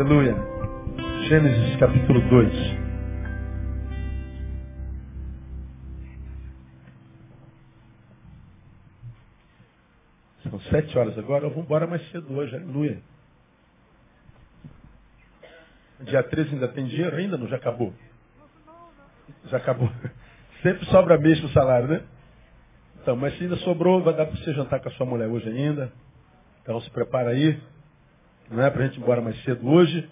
Aleluia. Gênesis capítulo 2. São sete horas agora, vamos embora mais cedo hoje, aleluia. Dia 13 ainda tem dinheiro ainda? Não, já acabou. Já acabou. Sempre sobra mesmo o salário, né? Então, mas se ainda sobrou, vai dar para você jantar com a sua mulher hoje ainda. Então se prepara aí. Não é para a gente ir embora mais cedo hoje.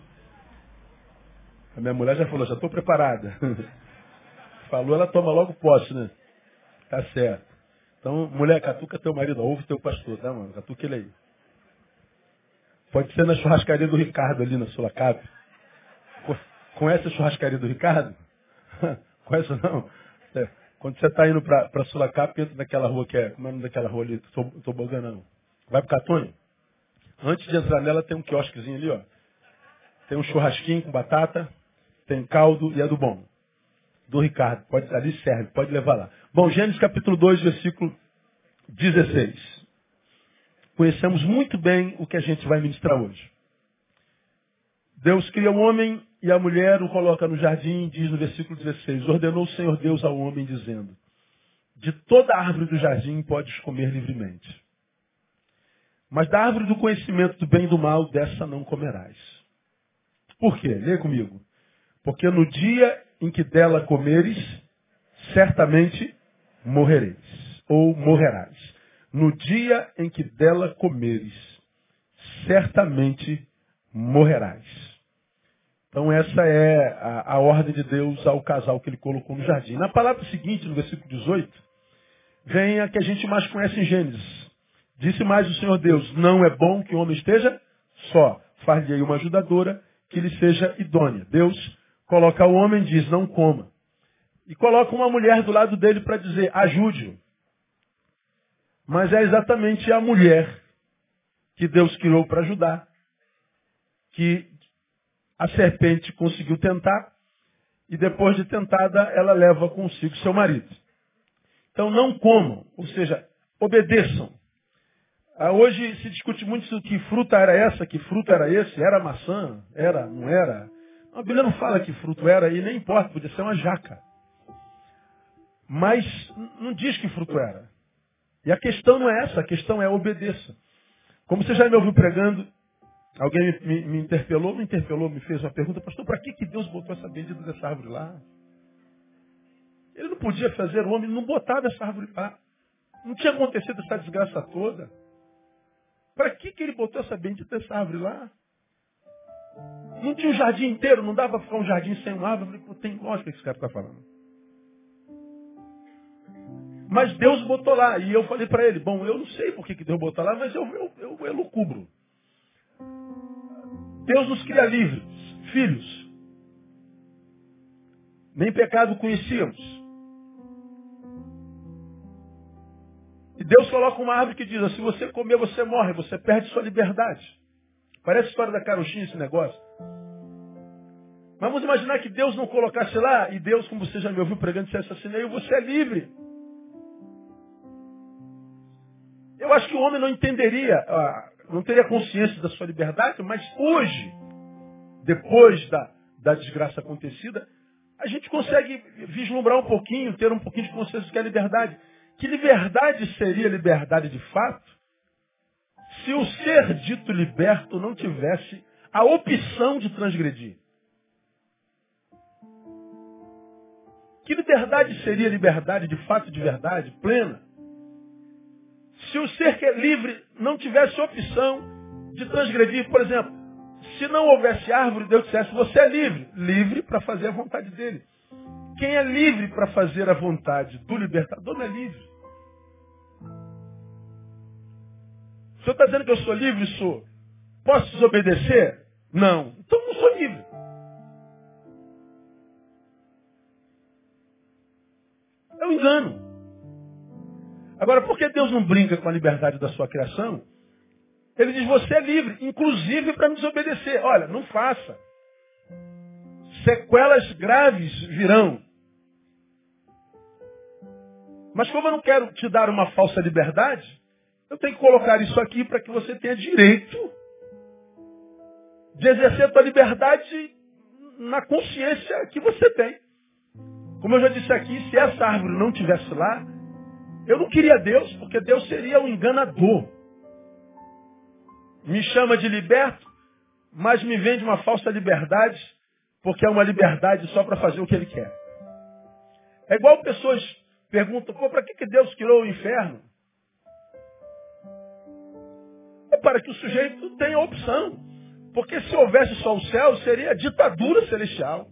A minha mulher já falou, já estou preparada. Falou, ela toma logo posse, né? Tá certo. Então, mulher, catuca teu marido, ouve teu pastor, tá, mano? Catuca ele aí. Pode ser na churrascaria do Ricardo ali na Sulacap. Conhece a churrascaria do Ricardo? Conhece não? É. Quando você está indo para Sulacap, entra naquela rua que é, como é o nome daquela rua ali? Tobogã não. Vai para Catônio? Antes de entrar nela tem um quiosquezinho ali, ó. Tem um churrasquinho com batata, tem caldo e é do bom. Do Ricardo. Pode, ali serve, pode levar lá. Bom, Gênesis capítulo 2, versículo 16. Conhecemos muito bem o que a gente vai ministrar hoje. Deus cria o homem e a mulher o coloca no jardim, diz no versículo 16: Ordenou o Senhor Deus ao homem, dizendo: De toda árvore do jardim podes comer livremente. Mas da árvore do conhecimento do bem e do mal, dessa não comerás. Por quê? Lê comigo. Porque no dia em que dela comeres, certamente morrereis. Ou morrerás. No dia em que dela comeres, certamente morrerás. Então essa é a, a, ordem de Deus ao casal que ele colocou no jardim. Na palavra seguinte, no versículo 18, vem a que a gente mais conhece em Gênesis. Disse mais o Senhor Deus, não é bom que o homem esteja só. Far-lhe uma ajudadora que lhe seja idônea. Deus coloca o homem e diz, não coma. E coloca uma mulher do lado dele para dizer, ajude-o. Mas é exatamente a mulher que Deus criou para ajudar, que a serpente conseguiu tentar, e depois de tentada, ela leva consigo seu marido. Então não comam, ou seja, obedeçam. Ah, hoje se discute muito sobre que fruta era essa, que fruto era esse, era maçã, era, não era. A Bíblia não fala que fruto era e nem importa, podia ser uma jaca. Mas não diz que fruto era. E a questão não é essa, a questão é obedeça. Como você já me ouviu pregando, alguém me, me interpelou, me interpelou, me fez uma pergunta, pastor, para que, que Deus botou essa bendita dessa árvore lá? Ele não podia fazer o homem, não botava essa árvore lá. Não tinha acontecido essa desgraça toda. Para que, que ele botou essa bendita essa árvore lá? Não tinha um jardim inteiro, não dava para ficar um jardim sem uma árvore. Pô, tem lógica que esse cara está falando. Mas Deus botou lá. E eu falei para ele, bom, eu não sei por que, que Deus botou lá, mas eu, eu, eu elucubro. Deus nos cria livres, filhos. Nem pecado conhecíamos. Deus coloca uma árvore que diz, se você comer, você morre, você perde sua liberdade. Parece a história da carochinha esse negócio. Mas vamos imaginar que Deus não colocasse lá, e Deus, como você já me ouviu pregando, dissesse assim, eu, você é livre. Eu acho que o homem não entenderia, ah, não teria consciência da sua liberdade, mas hoje, depois da, da desgraça acontecida, a gente consegue vislumbrar um pouquinho, ter um pouquinho de consciência do que é liberdade. Que liberdade seria liberdade de fato se o ser dito liberto não tivesse a opção de transgredir? Que liberdade seria liberdade de fato, de verdade, plena? Se o ser que é livre não tivesse opção de transgredir, por exemplo, se não houvesse árvore, Deus dissesse, você é livre. Livre para fazer a vontade dele. Quem é livre para fazer a vontade do libertador não é livre. O senhor está dizendo que eu sou livre? Sou. Posso desobedecer? Não. Então não sou livre. É um engano. Agora, por que Deus não brinca com a liberdade da sua criação? Ele diz, você é livre, inclusive para me desobedecer. Olha, não faça. Sequelas graves virão. Mas como eu não quero te dar uma falsa liberdade, eu tenho que colocar isso aqui para que você tenha direito de exercer a tua liberdade na consciência que você tem. Como eu já disse aqui, se essa árvore não tivesse lá, eu não queria Deus, porque Deus seria um enganador. Me chama de liberto, mas me vende uma falsa liberdade, porque é uma liberdade só para fazer o que ele quer. É igual pessoas perguntam, pô, para que, que Deus criou o inferno? É para que o sujeito tenha opção. Porque se houvesse só o céu, seria ditadura celestial.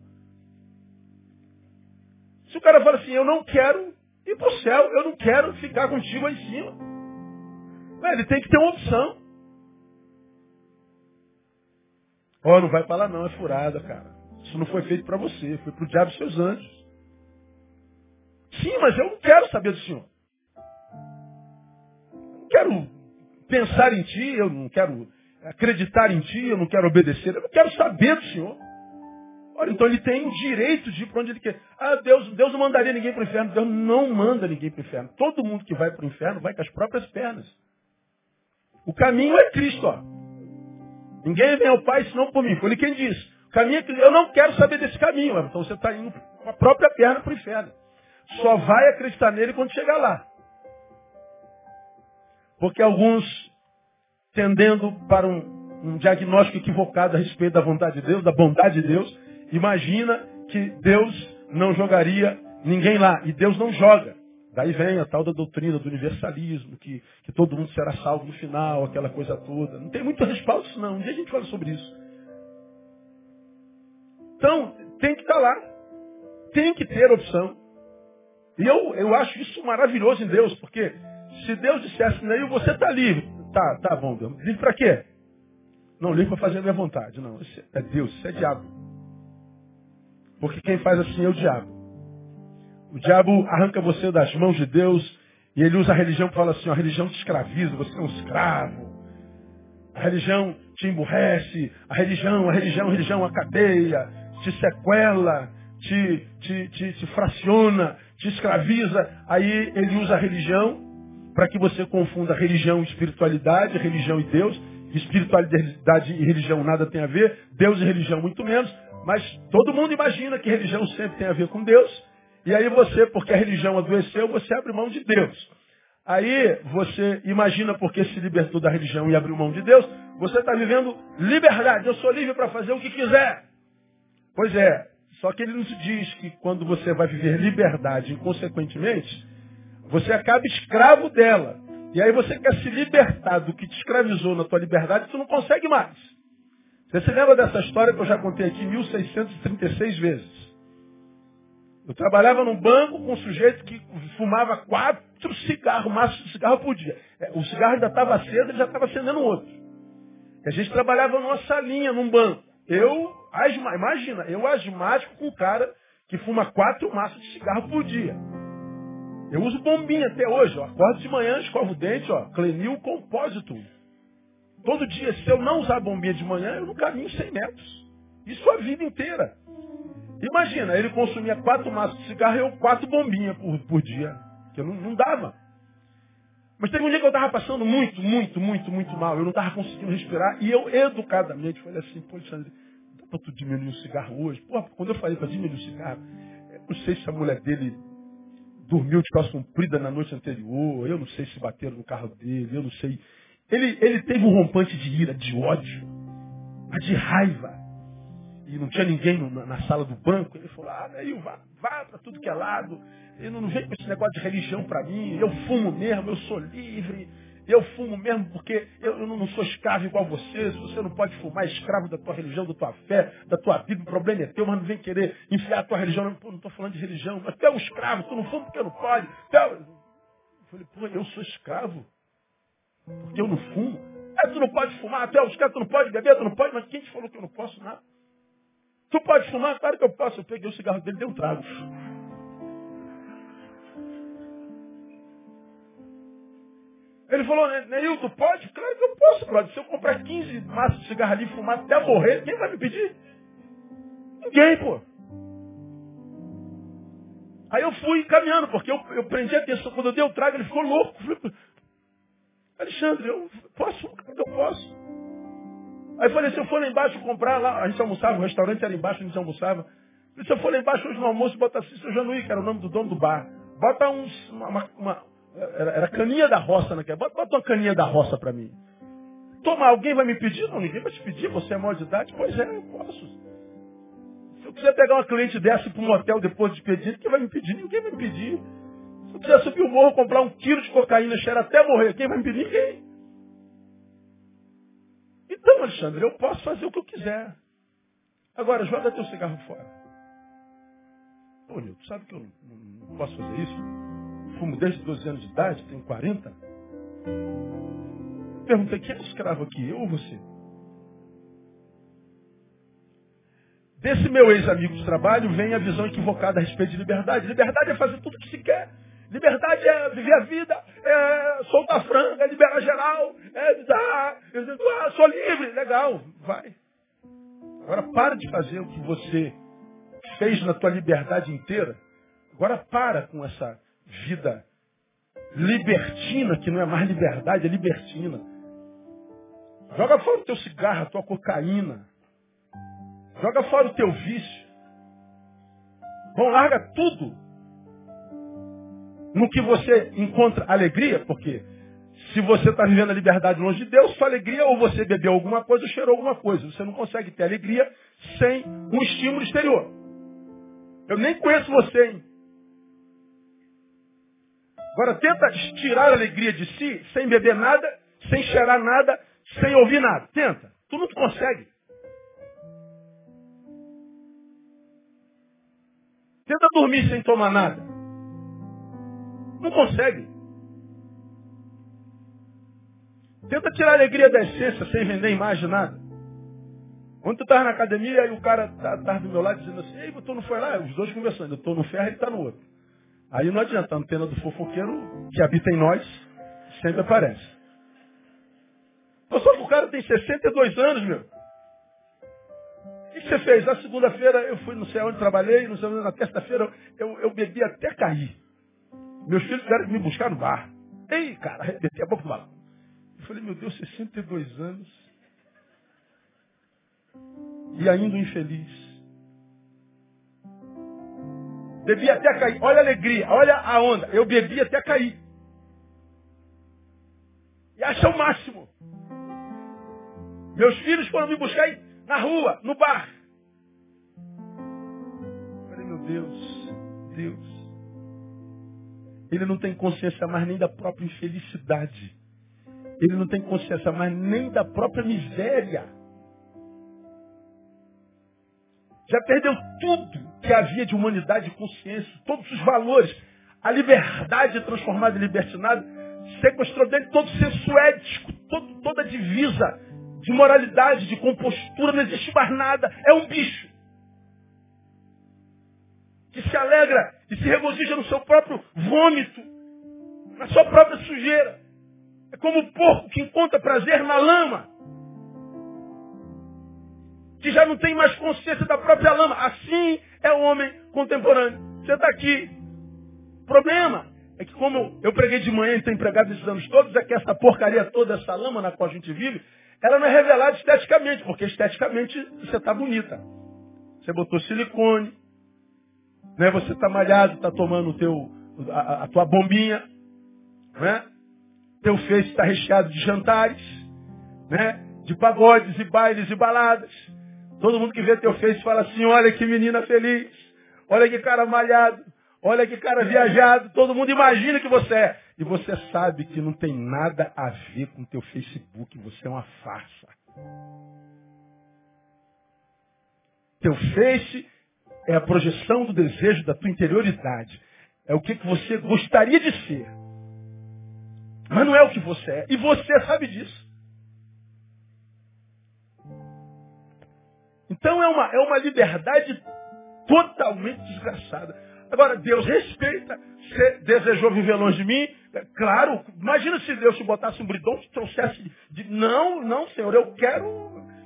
Se o cara fala assim, eu não quero ir para o céu, eu não quero ficar contigo aí em cima. Ele tem que ter uma opção. Ó, oh, não vai para lá não, é furada, cara. Isso não foi feito para você, foi para o diabo e seus anjos. Sim, mas eu não quero saber do Senhor. Não quero pensar em Ti, eu não quero acreditar em Ti, eu não quero obedecer, eu não quero saber do Senhor. Olha, então ele tem o direito de ir para onde ele quer. Ah, Deus, Deus não mandaria ninguém para o inferno. Deus não manda ninguém para o inferno. Todo mundo que vai para o inferno vai com as próprias pernas. O caminho é Cristo, ó. Ninguém vem ao Pai senão por mim. Foi ele quem disse. O caminho é Cristo. Eu não quero saber desse caminho. Então você está indo com a própria perna para o inferno. Só vai acreditar nele quando chegar lá. Porque alguns, tendendo para um, um diagnóstico equivocado a respeito da vontade de Deus, da bondade de Deus, imagina que Deus não jogaria ninguém lá. E Deus não joga. Daí vem a tal da doutrina do universalismo, que, que todo mundo será salvo no final, aquela coisa toda. Não tem muito respaldo isso não. Um dia a gente fala sobre isso. Então, tem que estar lá. Tem que ter opção. E eu, eu acho isso maravilhoso em Deus, porque se Deus dissesse, Neil, você está livre. Tá, tá bom, Deus. Livre para quê? Não, livre para fazer a minha vontade. Não, isso é Deus, isso é diabo. Porque quem faz assim é o diabo. O diabo arranca você das mãos de Deus e ele usa a religião para falar assim, a religião te escraviza, você é um escravo. A religião te emburrece, a religião, a religião, a religião, a cadeia, te sequela, te, te, te, te fraciona, te escraviza. Aí ele usa a religião para que você confunda religião e espiritualidade, religião e Deus. Espiritualidade e religião nada tem a ver, Deus e religião muito menos, mas todo mundo imagina que religião sempre tem a ver com Deus. E aí você, porque a religião adoeceu, você abre mão de Deus. Aí você imagina porque se libertou da religião e abriu mão de Deus, você está vivendo liberdade. Eu sou livre para fazer o que quiser. Pois é, só que ele nos diz que quando você vai viver liberdade, inconsequentemente, você acaba escravo dela. E aí você quer se libertar do que te escravizou na tua liberdade, tu não consegue mais. Você se lembra dessa história que eu já contei aqui 1636 vezes? Eu trabalhava num banco com um sujeito que fumava quatro cigarros, maços de cigarro por dia. É, o cigarro ainda estava aceso, ele já estava acendendo outro. E a gente trabalhava numa salinha, num banco. Eu, asma, imagina, eu asmático com um cara que fuma quatro maços de cigarro por dia. Eu uso bombinha até hoje, ó. Acordo de manhã, escovo o dente, ó. Clenil compósito. Todo dia, se eu não usar bombinha de manhã, eu não caminho 100 metros. Isso a vida inteira. Imagina, ele consumia quatro maços de cigarro e eu quatro bombinhas por, por dia. Que não, não dava. Mas teve um dia que eu estava passando muito, muito, muito, muito mal. Eu não estava conseguindo respirar. E eu, educadamente, falei assim, pô, Alexandre, dá para tu diminuir o cigarro hoje? Pô, quando eu falei para diminuir o cigarro, eu não sei se a mulher dele dormiu de calça comprida na noite anterior, eu não sei se bateram no carro dele, eu não sei. Ele, ele teve um rompante de ira, de ódio, mas de raiva. E não tinha ninguém na, na sala do banco. Ele falou, ah, Neil, vá, vá para tudo que é lado. Ele não vem com esse negócio de religião para mim. Eu fumo mesmo, eu sou livre. Eu fumo mesmo porque eu, não sou escravo igual você. Se você não pode fumar, é escravo da tua religião, da tua fé, da tua vida. O problema é teu, mas não vem querer enfiar a tua religião. Não estou falando de religião, mas tu é um escravo, tu não fuma porque não pode. É... Eu falei, pô, eu sou escravo porque eu não fumo. É, tu não pode fumar, tu é um escravo, tu não pode beber, tu não pode, mas quem te falou que eu não posso nada? Tu pode fumar? Claro que eu posso. Eu peguei o cigarro dele e dei um trago. Ele falou, Neilton, pode? Claro que eu posso, brother. Se eu comprar 15 maços de cigarro ali e fumar até morrer, quem vai me pedir? Ninguém, pô. Aí eu fui caminhando, porque eu, eu prendi a atenção. Quando eu dei o trago, ele ficou louco. Falei, Alexandre, eu posso? Eu posso. Aí eu falei, se eu for lá embaixo comprar lá, a gente almoçava, o restaurante era embaixo, a gente almoçava. Se eu for lá embaixo hoje no almoço, bota seu Januí, que era o nome do dono do bar. Bota uns, uma, uma, era, era, caninha da roça naquela. Bota, bota uma caninha da roça para mim. Toma, alguém vai me pedir? Não, ninguém vai te pedir, você é maior de idade. Pois é, eu posso. Se eu quiser pegar uma cliente dessa para um hotel depois de pedir, quem vai me pedir? Ninguém vai me pedir. Se eu quiser subir o morro, comprar um quilo de cocaína, cheira até morrer, quem vai me pedir? Ninguém. Então, Alexandre, eu posso fazer o que eu quiser. Agora, joga teu cigarro fora. Pô, Nilton, sabe que eu não, não posso fazer isso? Fumo desde 12 anos de idade, tenho 40. Perguntei, quem é o escravo aqui, eu ou você? Desse meu ex-amigo de trabalho vem a visão equivocada a respeito de liberdade. Liberdade é fazer tudo o que se quer. Liberdade é viver a vida, é soltar franga, é liberar geral, é dar, ah, sou livre, legal, vai. Agora para de fazer o que você fez na tua liberdade inteira. Agora para com essa vida libertina, que não é mais liberdade, é libertina. Joga fora o teu cigarro, a tua cocaína. Joga fora o teu vício. Bom, larga tudo no que você encontra alegria, porque se você está vivendo a liberdade longe de Deus, sua alegria ou você bebeu alguma coisa ou cheirou alguma coisa. Você não consegue ter alegria sem um estímulo exterior. Eu nem conheço você, hein? Agora tenta tirar a alegria de si sem beber nada, sem cheirar nada, sem ouvir nada. Tenta. Tu não consegue. Tenta dormir sem tomar nada. Não consegue. Tenta tirar a alegria da essência sem vender imagem nada. Quando tu estava na academia e o cara estava tá, do meu lado dizendo assim, ei, tu não foi lá? Os dois conversando, eu estou no ferro e ele está no outro. Aí não adianta, a antena do fofoqueiro que habita em nós sempre aparece. Que o cara tem 62 anos, meu. O que você fez? Na segunda-feira eu fui, não sei onde trabalhei, não sei onde, na terça-feira eu, eu bebi até cair. Meus filhos tiveram que me buscar no bar. Ei, cara, arrebentei a boca do balão. Eu falei, meu Deus, 62 anos. E ainda infeliz. Bebi até cair. Olha a alegria, olha a onda. Eu bebi até cair. E acha o máximo. Meus filhos foram me buscar na rua, no bar. Eu falei, meu Deus, Deus. Ele não tem consciência mais nem da própria infelicidade. Ele não tem consciência mais nem da própria miséria. Já perdeu tudo que havia de humanidade e consciência, todos os valores. A liberdade transformada em libertinado sequestrou dele todo o senso ético, todo, toda a divisa de moralidade, de compostura, não existe mais nada. É um bicho que se alegra e se regozija no seu próprio vômito, na sua própria sujeira. É como o porco que encontra prazer na lama, que já não tem mais consciência da própria lama. Assim é o homem contemporâneo. Você está aqui. O problema é que como eu preguei de manhã e tenho empregado esses anos todos, é que essa porcaria toda, essa lama na qual a gente vive, ela não é revelada esteticamente, porque esteticamente você está bonita. Você botou silicone, né? Você está malhado, está tomando teu, a, a, tua bombinha. Né? Teu face está recheado de jantares, né? de pagodes e bailes e baladas. Todo mundo que vê teu face fala assim, olha que menina feliz, olha que cara malhado, olha que cara viajado. Todo mundo imagina que você é. E você sabe que não tem nada a ver com teu Facebook, você é uma farsa. Teu face é a projeção do desejo da tua interioridade. É o que você gostaria de ser. Mas não é o que você é. E você sabe disso. Então é uma, é uma liberdade totalmente desgraçada. Agora, Deus respeita. Você desejou viver longe de mim? É, claro, imagina se Deus te botasse um bridão, te trouxesse de. Não, não, Senhor, eu quero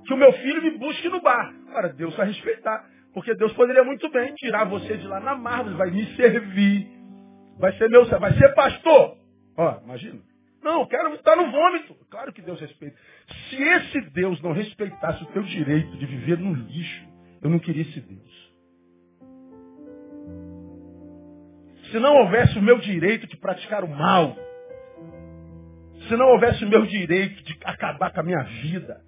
que o meu filho me busque no bar. Agora, Deus vai respeitar. Porque Deus poderia muito bem tirar você de lá na mármore, vai me servir. Vai ser meu, vai ser pastor. Ó, imagina. Não, eu quero estar no vômito. Claro que Deus respeita. Se esse Deus não respeitasse o teu direito de viver no lixo, eu não queria esse Deus. Se não houvesse o meu direito de praticar o mal, se não houvesse o meu direito de acabar com a minha vida,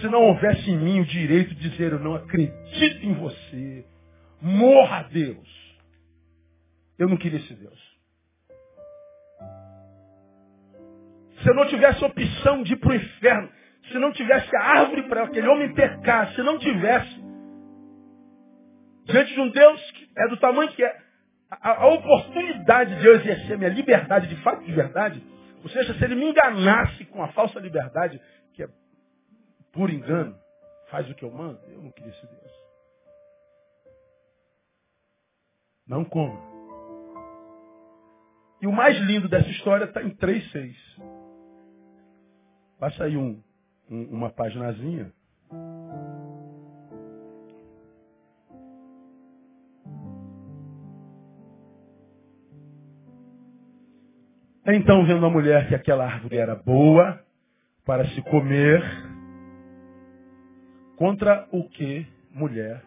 se não houvesse em mim o direito de dizer eu não acredito em você, morra Deus, eu não queria esse Deus. Se eu não tivesse opção de ir para o inferno, se não tivesse a árvore para aquele homem pecar, se não tivesse, diante de um Deus que é do tamanho que é, a, a oportunidade de eu exercer minha liberdade de fato de verdade, ou seja, se ele me enganasse com a falsa liberdade, que é por engano, faz o que eu mando, eu não queria esse Deus. Não como. E o mais lindo dessa história está em 3,6. Passa aí um, um, uma paginazinha. Então, vendo a mulher que aquela árvore era boa para se comer, contra o que, mulher,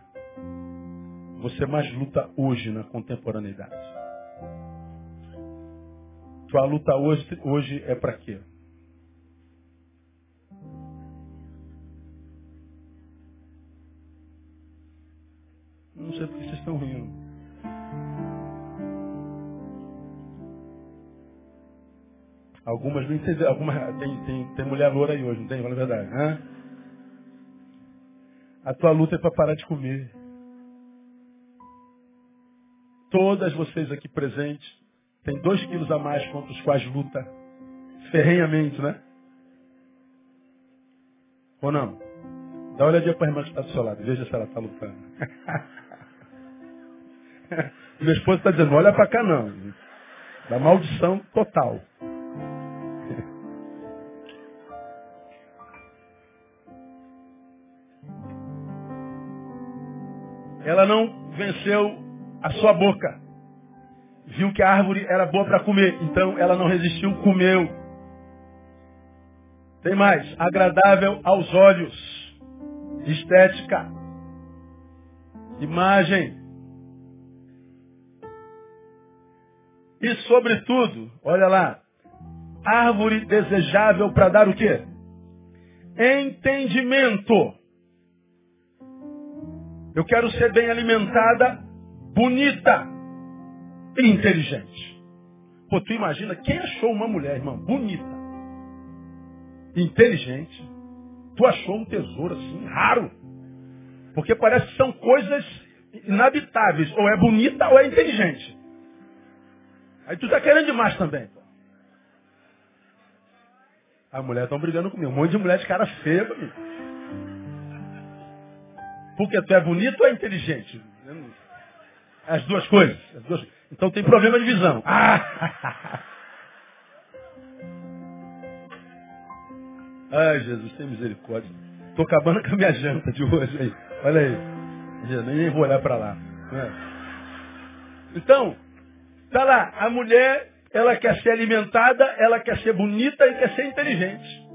você mais luta hoje na contemporaneidade? Tua luta hoje, hoje é para quê? Algumas entenderam. Algumas, tem, tem, tem mulher loura aí hoje, não tem? Fala a verdade. Hã? A tua luta é para parar de comer. Todas vocês aqui presentes têm dois quilos a mais contra os quais luta ferrenhamente, né? Ou não? Dá uma olhadinha para a irmã que está do seu lado. Veja se ela está lutando. Minha esposa está dizendo, olha para cá não. Da maldição total. Ela não venceu a sua boca. Viu que a árvore era boa para comer. Então ela não resistiu, comeu. Tem mais. Agradável aos olhos. Estética. Imagem. E sobretudo, olha lá, árvore desejável para dar o quê? Entendimento. Eu quero ser bem alimentada, bonita e inteligente. Pô, tu imagina, quem achou uma mulher, irmão, bonita, inteligente, tu achou um tesouro assim, raro. Porque parece que são coisas inabitáveis. Ou é bonita ou é inteligente. Aí tu tá querendo demais também. A mulher estão brigando comigo. Um monte de mulher de cara feia comigo. Porque tu é bonito ou é inteligente? As duas coisas. As duas... Então tem problema de visão. Ah! Ai, Jesus, tem misericórdia. Estou acabando com a minha janta de hoje aí. Olha aí. Eu nem vou olhar para lá. É. Então, Está lá, a mulher, ela quer ser alimentada, ela quer ser bonita e quer ser inteligente.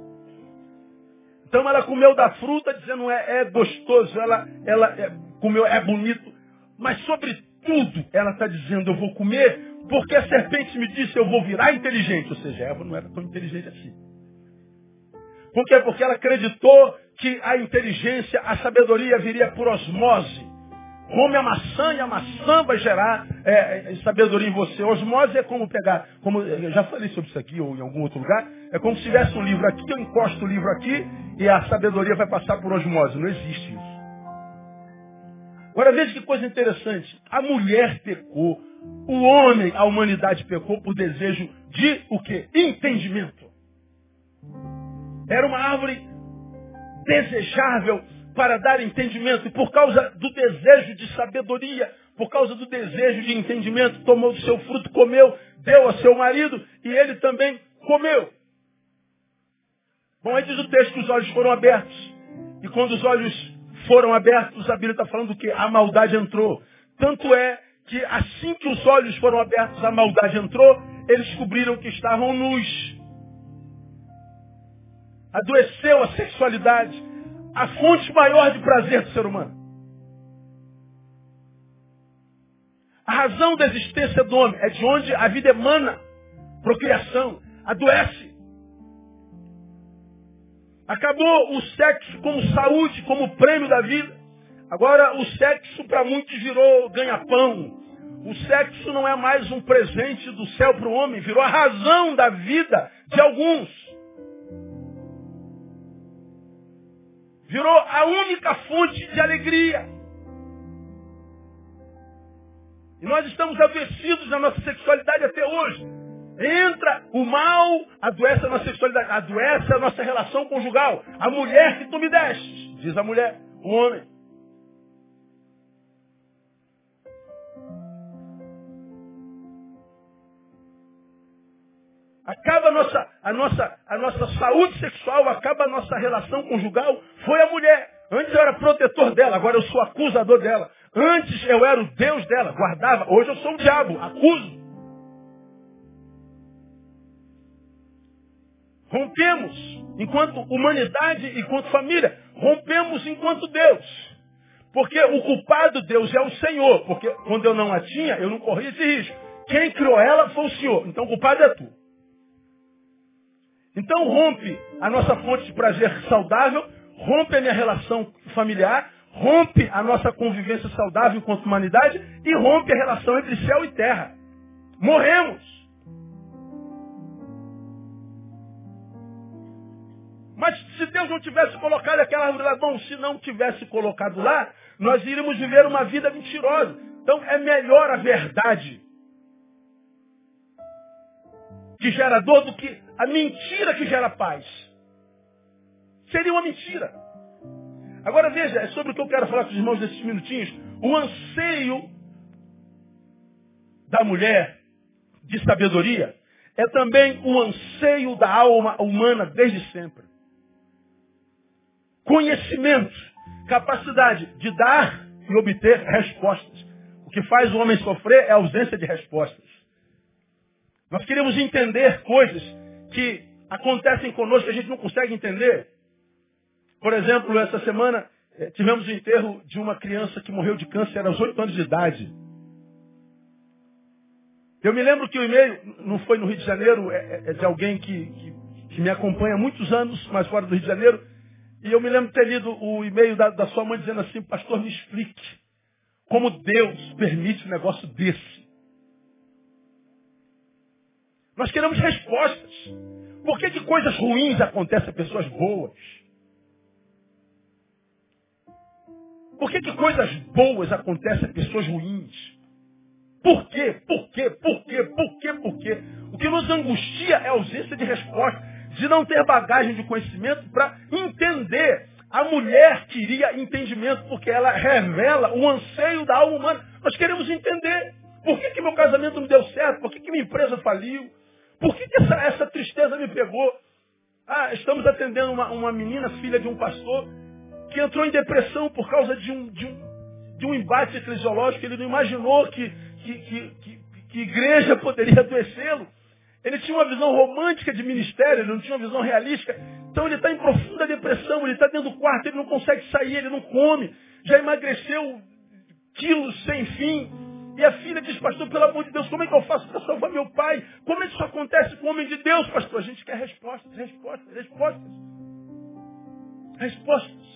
Então ela comeu da fruta, dizendo é, é gostoso, ela, ela é, comeu, é bonito. Mas sobretudo, ela está dizendo, eu vou comer, porque a serpente me disse, eu vou virar inteligente. Ou seja, Eva não era tão inteligente assim. Por quê? Porque ela acreditou que a inteligência, a sabedoria viria por osmose. Come a maçã e a maçã vai gerar é, é, sabedoria em você. Osmose é como pegar, como eu já falei sobre isso aqui ou em algum outro lugar, é como se tivesse um livro aqui, eu encosto o livro aqui e a sabedoria vai passar por osmose. Não existe isso. Agora veja que coisa interessante. A mulher pecou, o homem, a humanidade pecou por desejo de o quê? Entendimento. Era uma árvore desejável para dar entendimento. E por causa do desejo de sabedoria, por causa do desejo de entendimento, tomou do seu fruto, comeu, deu ao seu marido e ele também comeu. Bom, aí diz o texto que os olhos foram abertos. E quando os olhos foram abertos, a Bíblia está falando que a maldade entrou. Tanto é que assim que os olhos foram abertos, a maldade entrou, eles descobriram que estavam nus. Adoeceu a sexualidade, a fonte maior de prazer do ser humano. A razão da existência do homem é de onde a vida emana. Procriação. Adoece. Acabou o sexo como saúde, como prêmio da vida. Agora o sexo para muitos virou ganha-pão. O sexo não é mais um presente do céu para o homem, virou a razão da vida de alguns. Virou a única fonte de alegria. E nós estamos adoecidos na nossa sexualidade até hoje. Entra o mal, adoece a nossa sexualidade, adoece a nossa relação conjugal. A mulher que tu me deste, diz a mulher, o homem. Acaba a nossa, a, nossa, a nossa saúde sexual, acaba a nossa relação conjugal, foi a mulher. Antes eu era protetor dela, agora eu sou acusador dela. Antes eu era o Deus dela, guardava. Hoje eu sou o diabo, acuso. Rompemos enquanto humanidade, enquanto família. Rompemos enquanto Deus. Porque o culpado Deus é o Senhor. Porque quando eu não a tinha, eu não corria esse risco. Quem criou ela foi o Senhor. Então o culpado é tu. Então rompe a nossa fonte de prazer saudável, rompe a minha relação familiar, rompe a nossa convivência saudável enquanto humanidade e rompe a relação entre céu e terra. Morremos. Mas se Deus não tivesse colocado aquela árvore lá, bom, se não tivesse colocado lá, nós iríamos viver uma vida mentirosa. Então é melhor a verdade que gera dor do que a mentira que gera paz. Seria uma mentira. Agora veja, é sobre o que eu quero falar com os irmãos nesses minutinhos. O anseio da mulher de sabedoria é também o anseio da alma humana desde sempre. Conhecimento, capacidade de dar e obter respostas. O que faz o homem sofrer é a ausência de respostas. Nós queremos entender coisas que acontecem conosco que a gente não consegue entender. Por exemplo, essa semana eh, tivemos o enterro de uma criança que morreu de câncer aos oito anos de idade. Eu me lembro que o e-mail não foi no Rio de Janeiro, é, é, é de alguém que, que, que, me acompanha há muitos anos, mas fora do Rio de Janeiro. E eu me lembro de ter lido o e-mail da, da sua mãe dizendo assim, pastor, me explique como Deus permite um negócio desse. Nós queremos respostas. Por que, que coisas ruins acontecem a pessoas boas? Por que, que coisas boas acontecem a pessoas ruins? Por quê? Por quê? Por quê? Por quê? Por quê? O que nos angustia é a ausência de resposta, de não ter bagagem de conhecimento para entender. A mulher queria entendimento, porque ela revela o anseio da alma humana. Nós queremos entender. Por que, que meu casamento não deu certo? Por que, que minha empresa faliu? Por que, que essa, essa tristeza me pegou? Ah, estamos atendendo uma, uma menina, filha de um pastor, que entrou em depressão por causa de um, de um, de um embate eclesiológico. Ele não imaginou que, que, que, que, que igreja poderia adoecê-lo. Ele tinha uma visão romântica de ministério, ele não tinha uma visão realística. Então ele está em profunda depressão, ele está dentro do quarto, ele não consegue sair, ele não come. Já emagreceu quilos sem fim. E a filha diz, pastor, pelo amor de Deus, como é que eu faço para salvar meu pai? Como é que isso acontece com o homem de Deus, pastor? A gente quer respostas, respostas, respostas. Respostas.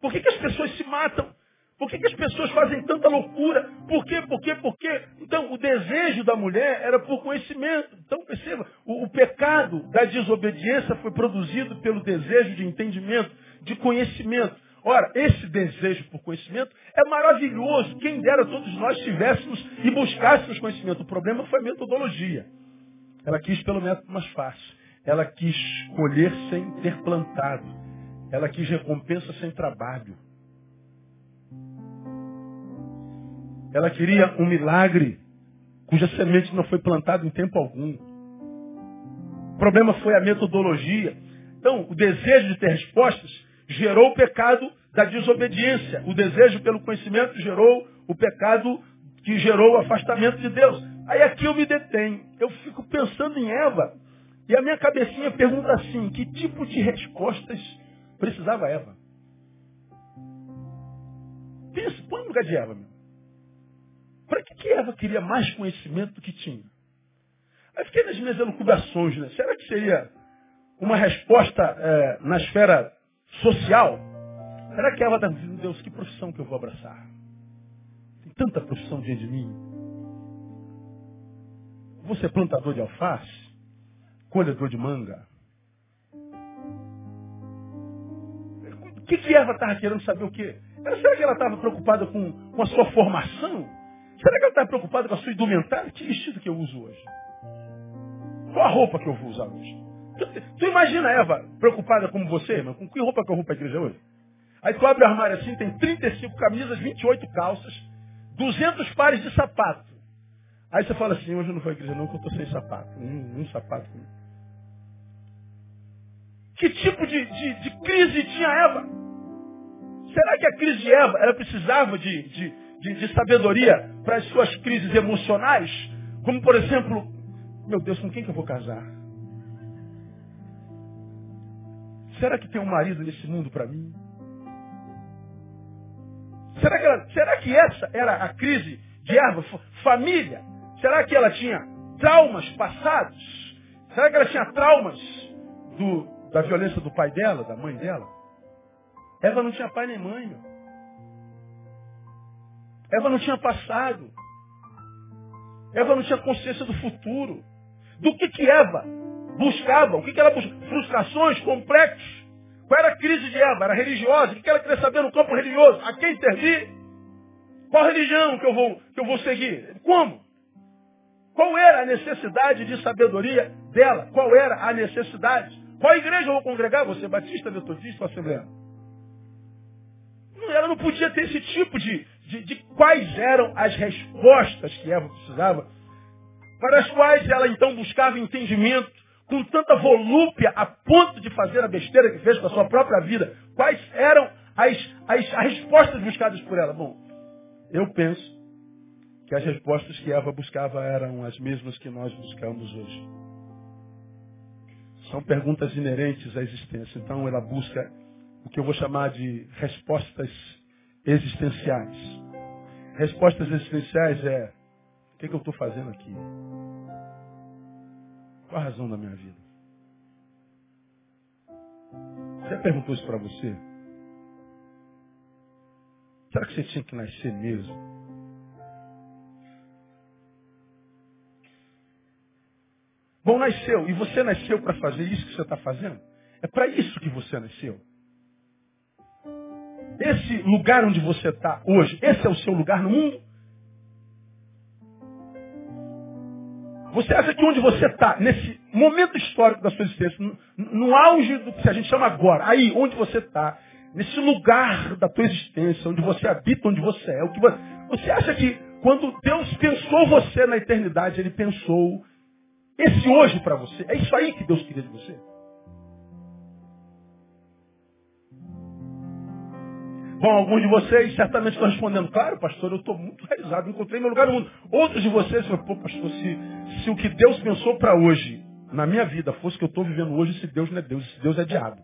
Por que, que as pessoas se matam? Por que, que as pessoas fazem tanta loucura? Por quê? Por quê? Por quê? Então, o desejo da mulher era por conhecimento. Então, perceba, o, o pecado da desobediência foi produzido pelo desejo de entendimento, de conhecimento. Ora, esse desejo por conhecimento é maravilhoso. Quem dera todos nós tivéssemos e buscássemos conhecimento. O problema foi a metodologia. Ela quis pelo método mais fácil. Ela quis colher sem ter plantado. Ela quis recompensa sem trabalho. Ela queria um milagre cuja semente não foi plantada em tempo algum. O problema foi a metodologia. Então, o desejo de ter respostas gerou o pecado da desobediência. O desejo pelo conhecimento gerou o pecado que gerou o afastamento de Deus. Aí aqui eu me detenho. Eu fico pensando em Eva E a minha cabecinha pergunta assim, que tipo de respostas precisava Eva? Pensa, põe no lugar de Eva, meu. Para que, que Eva queria mais conhecimento do que tinha? Aí fiquei nas minhas elucubrações, né? Será que seria uma resposta é, na esfera social? Será que Eva está dizendo, Deus, que profissão que eu vou abraçar? Tem tanta profissão diante de mim. Vou ser plantador de alface? Colhedor de manga? O que, que Eva estava querendo saber o quê? Será que ela estava preocupada com, com a sua formação? Será que ela estava preocupada com a sua indumentária? Que vestido que eu uso hoje? Qual a roupa que eu vou usar hoje? Tu, tu imagina Eva preocupada como você, irmão? Com que roupa que eu vou para a igreja hoje? Aí tu abre o armário assim, tem 35 camisas, 28 calças, 200 pares de sapato. Aí você fala assim, hoje eu não vou à igreja não, que eu estou sem sapato. Um, um sapato. Que tipo de, de, de, crise tinha Eva? Será que a crise de Eva, ela precisava de, de, de, de sabedoria para as suas crises emocionais? Como, por exemplo, meu Deus, com quem que eu vou casar? Será que tem um marido nesse mundo para mim? Será que, ela, será que essa era a crise de Eva? Família? Será que ela tinha traumas passados? Será que ela tinha traumas do, da violência do pai dela, da mãe dela? Eva não tinha pai nem mãe, meu. Eva não tinha passado. Eva não tinha consciência do futuro. Do que que Eva buscava? O que, que ela buscava? Frustrações, complexos. Qual era a crise de Eva? Era religiosa. O que ela queria saber no campo religioso? A quem servir? Qual religião que eu vou, que eu vou seguir? Como? Qual era a necessidade de sabedoria dela? Qual era a necessidade? Qual igreja eu vou congregar? Você é batista, metodista ou assembleano? Ela não podia ter esse tipo de, de, de quais eram as respostas que Eva precisava, para as quais ela então buscava entendimento com tanta volúpia a ponto de fazer a besteira que fez com a sua própria vida. Quais eram as, as, as respostas buscadas por ela? Bom, eu penso que as respostas que Eva buscava eram as mesmas que nós buscamos hoje. São perguntas inerentes à existência. Então ela busca o que eu vou chamar de respostas existenciais. Respostas existenciais é o que, é que eu estou fazendo aqui? Qual a razão da minha vida? Você perguntou isso para você? Será que você tinha que nascer mesmo? Bom, nasceu. E você nasceu para fazer isso que você está fazendo? É para isso que você nasceu. Esse lugar onde você está hoje, esse é o seu lugar no mundo? Você acha que onde você está, nesse momento histórico da sua existência, no, no, auge do que a gente chama agora, aí onde você está, nesse lugar da tua existência, onde você habita, onde você é, o que você, você acha que quando Deus pensou você na eternidade, Ele pensou esse hoje para você. É isso aí que Deus queria de você. Bom, alguns de vocês certamente estão respondendo, claro, pastor, eu estou muito realizado, encontrei meu lugar no mundo. Outros de vocês falam, pô, pastor, se, se o que Deus pensou para hoje, na minha vida, fosse o que eu estou vivendo hoje, esse Deus não é Deus, esse Deus é diabo.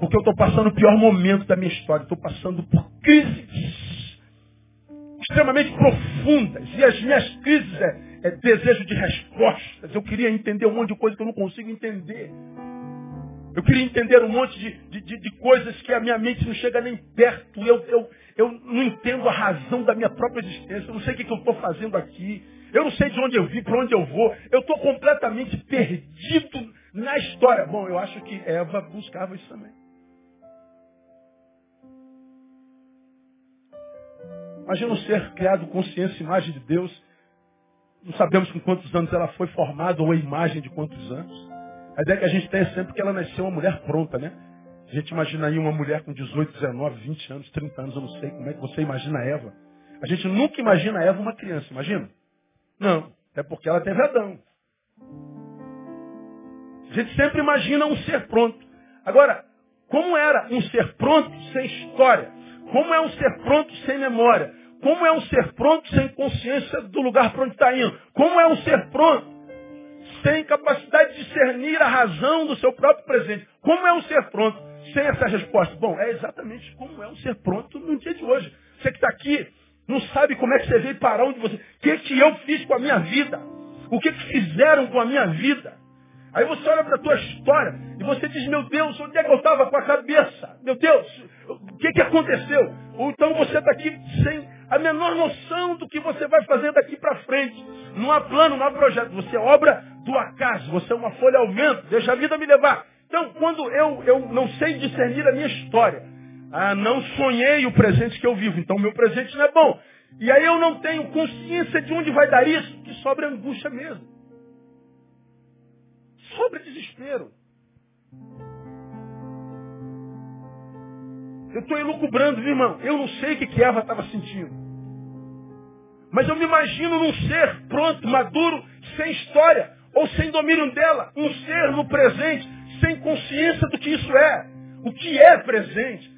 Porque eu estou passando o pior momento da minha história, estou passando por crises extremamente profundas. E as minhas crises é, é, desejo de respostas. Eu queria entender um monte de coisa que eu não consigo entender. Eu queria entender um monte de, de, de coisas que a minha mente não chega nem perto. Eu, eu, eu não entendo a razão da minha própria existência. Eu não sei o que, que eu estou fazendo aqui. Eu não sei de onde eu vim, para onde eu vou. Eu estou completamente perdido na história. Bom, eu acho que Eva buscava isso também. Imagina um ser criado consciência e imagem de Deus não sabemos com quantos anos ela foi formada ou a imagem de quantos anos. A ideia que a gente tem é sempre que ela nasceu uma mulher pronta, né? A gente imagina aí uma mulher com 18, 19, 20 anos, 30 anos, eu não sei como é que você imagina Eva. A gente nunca imagina Eva uma criança, imagina? Não, é porque ela teve Adão. A gente sempre imagina um ser pronto. Agora, como era um ser pronto sem história? Como é um ser pronto sem memória? Como é um ser pronto sem consciência do lugar para onde está indo? Como é um ser pronto sem capacidade de discernir a razão do seu próprio presente. Como é um ser pronto sem essa resposta? Bom, é exatamente como é um ser pronto no dia de hoje. Você que está aqui, não sabe como é que você veio parar onde você. O que, que eu fiz com a minha vida? O que, que fizeram com a minha vida? Aí você olha para a tua história e você diz, meu Deus, onde é que eu estava com a cabeça? Meu Deus, o que, que aconteceu? Ou então você está aqui sem a menor noção do que você vai fazer daqui para frente. Não há plano, não há projeto. Você é obra do acaso, você é uma folha ao vento, deixa a vida me levar. Então, quando eu, eu não sei discernir a minha história, ah, não sonhei o presente que eu vivo, então meu presente não é bom. E aí eu não tenho consciência de onde vai dar isso, que sobra angústia mesmo sobre desespero. Eu estou elucubrando, irmão? Eu não sei o que, que Eva estava sentindo. Mas eu me imagino num ser pronto, maduro, sem história, ou sem domínio dela. Um ser no presente, sem consciência do que isso é. O que é presente.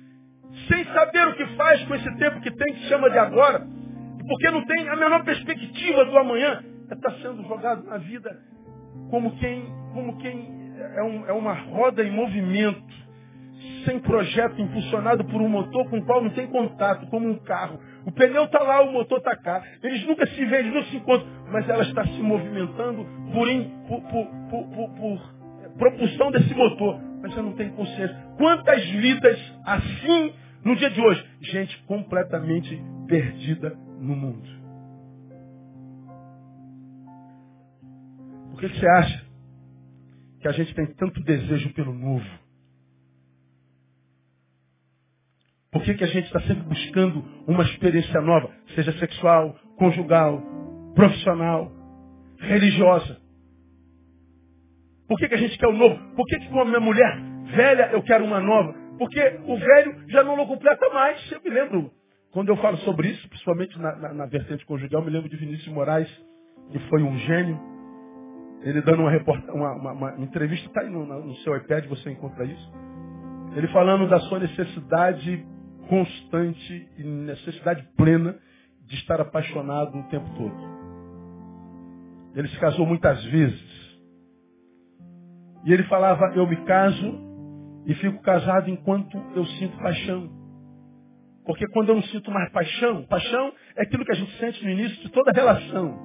Sem saber o que faz com esse tempo que tem, que chama de agora. Porque não tem a menor perspectiva do amanhã. Está sendo jogado na vida como quem, como quem é, um, é uma roda em movimento, sem projeto, impulsionado por um motor com o qual não tem contato, como um carro. O pneu está lá, o motor está cá. Eles nunca se veem, eles não se encontram, mas ela está se movimentando por, por, por, por, por propulsão desse motor. Mas você não tem consciência. Quantas vidas assim no dia de hoje? Gente completamente perdida no mundo. Por que você acha que a gente tem tanto desejo pelo novo? Por que, que a gente está sempre buscando uma experiência nova, seja sexual, conjugal, profissional, religiosa? Por que, que a gente quer o novo? Por que, que com a minha mulher velha eu quero uma nova? Porque o velho já não completa mais. Eu me lembro, quando eu falo sobre isso, principalmente na, na, na vertente conjugal, me lembro de Vinícius Moraes, que foi um gênio, ele dando uma, uma, uma, uma entrevista, está aí no, no seu iPad, você encontra isso. Ele falando da sua necessidade constante e necessidade plena de estar apaixonado o tempo todo. Ele se casou muitas vezes. E ele falava, eu me caso e fico casado enquanto eu sinto paixão. Porque quando eu não sinto mais paixão, paixão é aquilo que a gente sente no início de toda relação.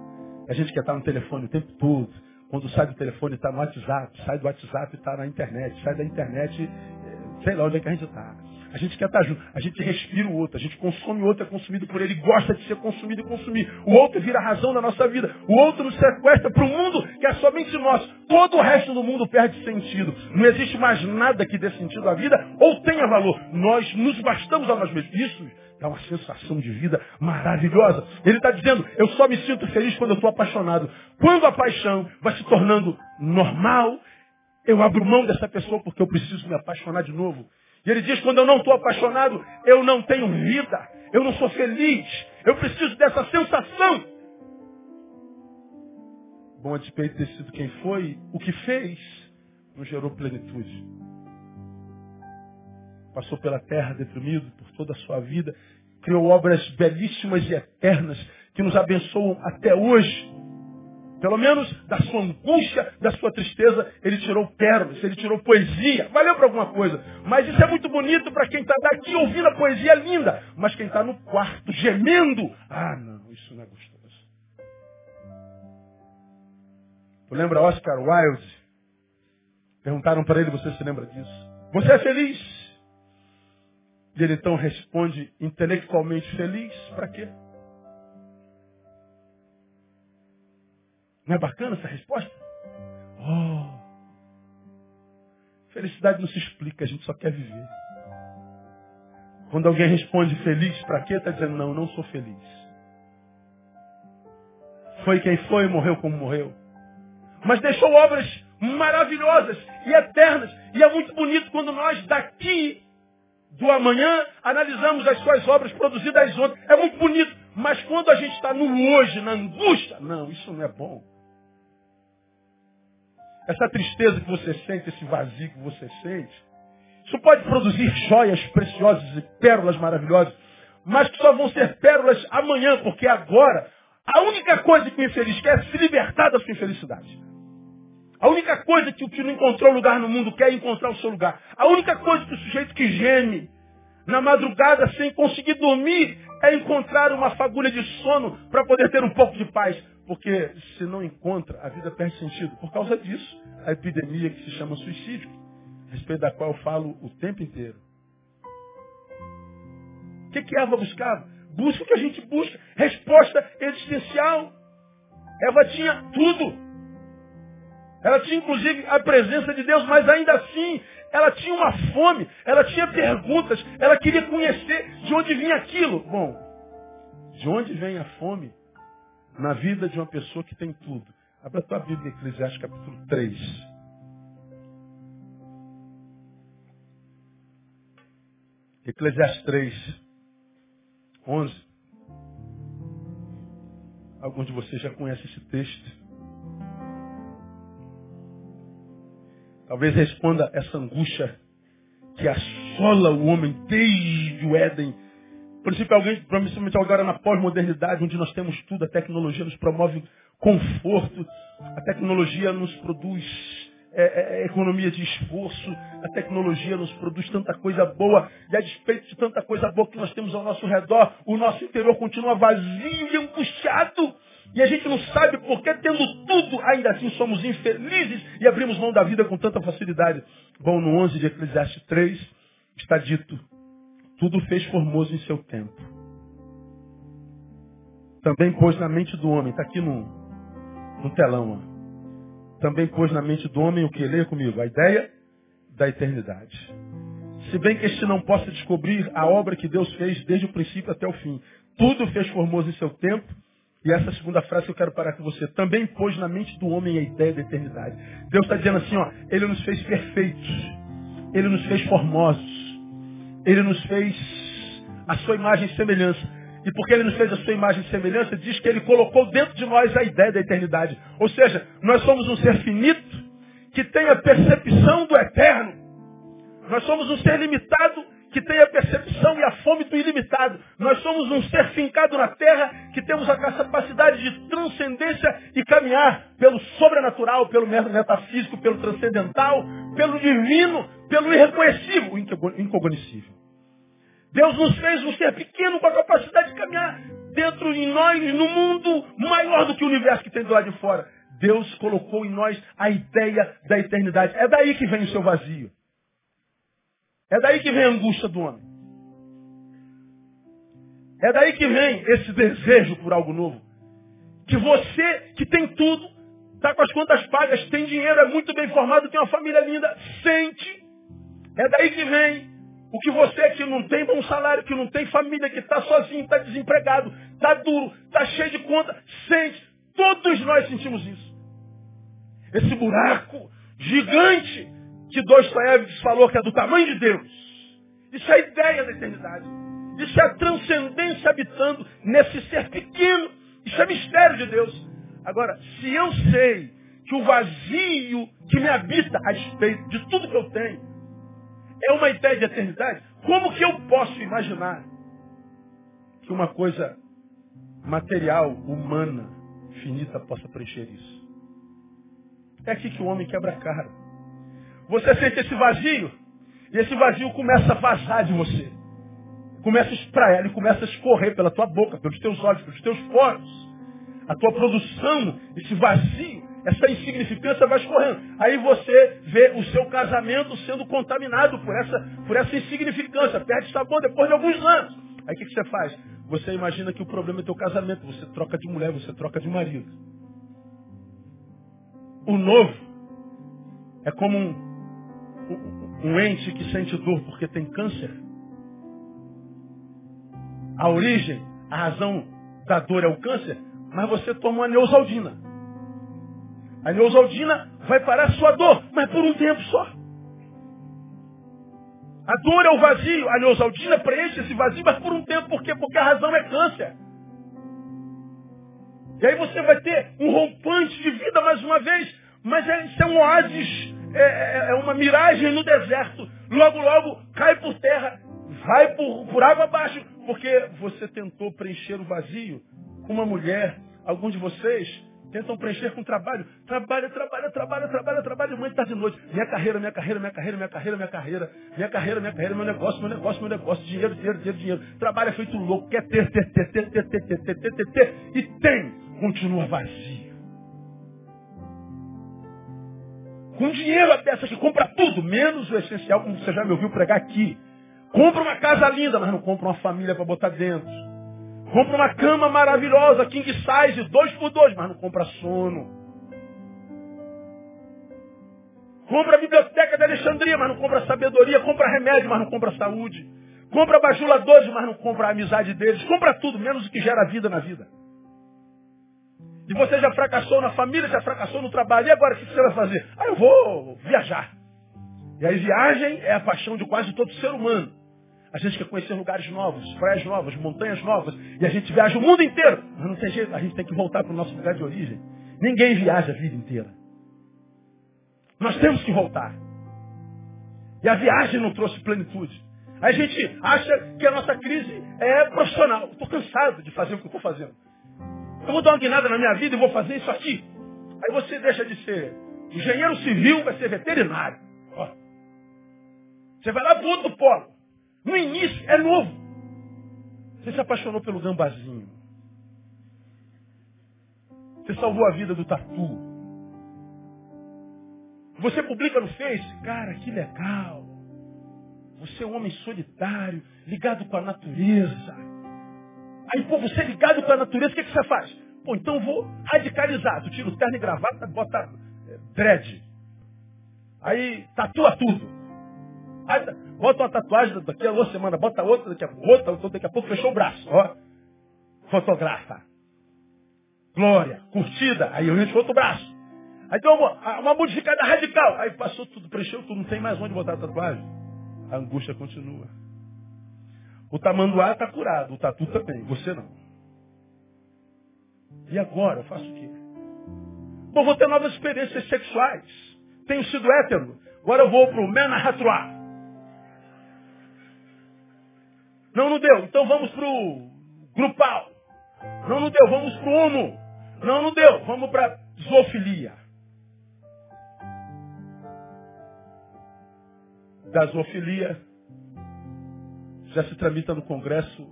A gente quer estar no telefone o tempo todo. Quando sai do telefone está no WhatsApp, sai do WhatsApp está na internet, sai da internet, eh, sei lá onde é que a gente está. A gente quer estar junto, a gente respira o outro, a gente consome o outro, é consumido por ele, gosta de ser consumido e consumir. O outro vira a razão da nossa vida. O outro nos sequestra para um mundo que é somente nosso. Todo o resto do mundo perde sentido. Não existe mais nada que dê sentido à vida ou tenha valor. Nós nos bastamos a nós mesmos. Isso Dá uma sensação de vida maravilhosa. Ele está dizendo, eu só me sinto feliz quando eu estou apaixonado. Quando a paixão vai se tornando normal, eu abro mão dessa pessoa porque eu preciso me apaixonar de novo. E ele diz, quando eu não estou apaixonado, eu não tenho vida. Eu não sou feliz. Eu preciso dessa sensação. Bom, a despeito de ter sido quem foi, o que fez não gerou plenitude. Passou pela terra deprimido por toda a sua vida, criou obras belíssimas e eternas que nos abençoam até hoje. Pelo menos da sua angústia, da sua tristeza, ele tirou pérolas, ele tirou poesia. Valeu para alguma coisa. Mas isso é muito bonito para quem está daqui ouvindo a poesia linda. Mas quem está no quarto gemendo, ah não, isso não é gostoso. Tu lembra Oscar Wilde? Perguntaram para ele, você se lembra disso? Você é feliz? E ele então responde intelectualmente feliz, para quê? Não é bacana essa resposta? Oh, felicidade não se explica, a gente só quer viver. Quando alguém responde feliz, para quê? Está dizendo, não, não sou feliz. Foi quem foi, morreu como morreu. Mas deixou obras maravilhosas e eternas. E é muito bonito quando nós daqui do amanhã, analisamos as suas obras produzidas ontem. É muito bonito. Mas quando a gente está no hoje, na angústia, não, isso não é bom. Essa tristeza que você sente, esse vazio que você sente, isso pode produzir joias preciosas e pérolas maravilhosas, mas que só vão ser pérolas amanhã, porque agora a única coisa que o infeliz quer é se libertar da sua infelicidade. A única coisa que o que não encontrou lugar no mundo quer é encontrar o seu lugar. A única coisa que o sujeito que geme na madrugada sem conseguir dormir é encontrar uma fagulha de sono para poder ter um pouco de paz. Porque se não encontra, a vida perde sentido. Por causa disso, a epidemia que se chama suicídio, a respeito da qual eu falo o tempo inteiro. O que, que Eva buscava? Busca o que a gente busca. Resposta existencial. Eva tinha tudo. Ela tinha inclusive a presença de Deus, mas ainda assim ela tinha uma fome, ela tinha perguntas, ela queria conhecer de onde vinha aquilo. Bom, de onde vem a fome na vida de uma pessoa que tem tudo? Abra a tua Bíblia, Eclesiastes capítulo 3. Eclesiastes 3, 11. Alguns de vocês já conhecem esse texto. Talvez responda essa angústia que assola o homem desde o Éden. Principalmente, principalmente agora na pós-modernidade, onde nós temos tudo, a tecnologia nos promove conforto, a tecnologia nos produz é, é, é economia de esforço, a tecnologia nos produz tanta coisa boa, e a despeito de tanta coisa boa que nós temos ao nosso redor, o nosso interior continua vazio e angustiado. E a gente não sabe por que, tendo tudo, ainda assim somos infelizes e abrimos mão da vida com tanta facilidade. Bom, no 11 de Eclesiastes 3 está dito, tudo fez formoso em seu tempo. Também pôs na mente do homem, está aqui no, no telão, ó. também pôs na mente do homem o que? Leia comigo, a ideia da eternidade. Se bem que este não possa descobrir a obra que Deus fez desde o princípio até o fim. Tudo fez formoso em seu tempo, e essa segunda frase que eu quero parar com você. Também pôs na mente do homem a ideia da eternidade. Deus está dizendo assim, ó, Ele nos fez perfeitos. Ele nos fez formosos. Ele nos fez a sua imagem e semelhança. E porque Ele nos fez a sua imagem e semelhança, diz que Ele colocou dentro de nós a ideia da eternidade. Ou seja, nós somos um ser finito que tem a percepção do eterno. Nós somos um ser limitado que tem a percepção e a fome do ilimitado. Nós somos um ser fincado na terra que temos a capacidade de transcendência e caminhar pelo sobrenatural, pelo metafísico, pelo transcendental, pelo divino, pelo irreconhecível, incognoscível. Deus nos fez um ser pequeno com a capacidade de caminhar dentro de nós, no mundo maior do que o universo que tem do lado de fora. Deus colocou em nós a ideia da eternidade. É daí que vem o seu vazio. É daí que vem a angústia do homem. É daí que vem esse desejo por algo novo. Que você, que tem tudo, está com as contas pagas, tem dinheiro, é muito bem formado, tem uma família linda, sente. É daí que vem o que você que não tem bom salário, que não tem família, que está sozinho, está desempregado, está duro, está cheio de conta, sente. Todos nós sentimos isso. Esse buraco gigante que Dostoiévski falou que é do tamanho de Deus. Isso é a ideia da eternidade. Isso é a transcendência habitando nesse ser pequeno. Isso é mistério de Deus. Agora, se eu sei que o vazio que me habita a respeito de tudo que eu tenho é uma ideia de eternidade, como que eu posso imaginar que uma coisa material, humana, finita possa preencher isso? É aqui que o homem quebra a cara. Você sente esse vazio, e esse vazio começa a vazar de você. Começa a espraiar, ele começa a escorrer pela tua boca, pelos teus olhos, pelos teus poros. A tua produção, esse vazio, essa insignificância vai escorrendo. Aí você vê o seu casamento sendo contaminado por essa, por essa insignificância. Perde sabor depois de alguns anos. Aí o que, que você faz? Você imagina que o problema é teu casamento. Você troca de mulher, você troca de marido. O novo é como um, um ente que sente dor porque tem câncer. A origem, a razão da dor é o câncer, mas você toma uma neosaldina. A neosaldina vai parar a sua dor, mas por um tempo só. A dor é o vazio, a neosaldina preenche esse vazio, mas por um tempo, por quê? Porque a razão é câncer. E aí você vai ter um rompante de vida mais uma vez, mas é, isso é um oásis é, é, é uma miragem no deserto. Logo, logo cai por terra, vai por, por água abaixo, porque você tentou preencher o vazio com uma mulher. Alguns de vocês Tentam preencher com trabalho. Trabalha, trabalha, trabalha, trabalha, trabalha, mãe tarde de noite. Minha carreira, minha carreira, minha carreira, minha carreira, minha carreira. Minha carreira, minha carreira, meu negócio, meu negócio, meu negócio. Dinheiro, dinheiro, dinheiro, dinheiro. Trabalha feito louco. Quer ter, ter, ter, ter, ter, ter, ter, ter, ter, ter, ter. E tem. Continua vazio. Com dinheiro a peça que compra tudo, menos o essencial, como você já me ouviu pregar aqui. Compra uma casa linda, mas não compra uma família para botar dentro. Compra uma cama maravilhosa, king size, dois por dois, mas não compra sono. Compra a biblioteca de Alexandria, mas não compra sabedoria. Compra remédio, mas não compra saúde. Compra bajuladores, mas não compra a amizade deles. Compra tudo, menos o que gera vida na vida. E você já fracassou na família, já fracassou no trabalho. E agora o que você vai fazer? Ah, eu vou viajar. E aí viagem é a paixão de quase todo ser humano. A gente quer conhecer lugares novos, praias novas, montanhas novas. E a gente viaja o mundo inteiro. Mas não tem jeito, a gente tem que voltar para o nosso lugar de origem. Ninguém viaja a vida inteira. Nós temos que voltar. E a viagem não trouxe plenitude. A gente acha que a nossa crise é profissional. Estou cansado de fazer o que estou fazendo. Eu vou dar uma guinada na minha vida e vou fazer isso aqui. Aí você deixa de ser engenheiro civil, vai ser veterinário. Ó. Você vai lá para outro polo. No início, é novo. Você se apaixonou pelo gambazinho. Você salvou a vida do tatu. Você publica no Face, cara, que legal. Você é um homem solitário, ligado com a natureza. Aí, pô, você é ligado com a natureza, o que, que você faz? Pô, então vou radicalizar. Tu tira o terno e gravata, bota é, dread. Aí tatua tudo. Aí, bota uma tatuagem daqui a uma semana, bota outra, daqui a outra, outra, daqui a pouco fechou o braço. Ó. Fotografa. Glória, curtida, aí eu encho outro braço. Aí tem uma, uma modificada radical. Aí passou tudo, preencheu tudo, não tem mais onde botar a tatuagem. A angústia continua. O tamanduá está curado, o tatu também, você não. E agora, eu faço o quê? Bom, vou ter novas experiências sexuais. Tenho sido hétero. Agora eu vou para o Menahatroá. Não, não deu. Então vamos para o grupal. Não, não deu. Vamos para o homo. Não, não deu. Vamos para zoofilia. Da zoofilia já se tramita no Congresso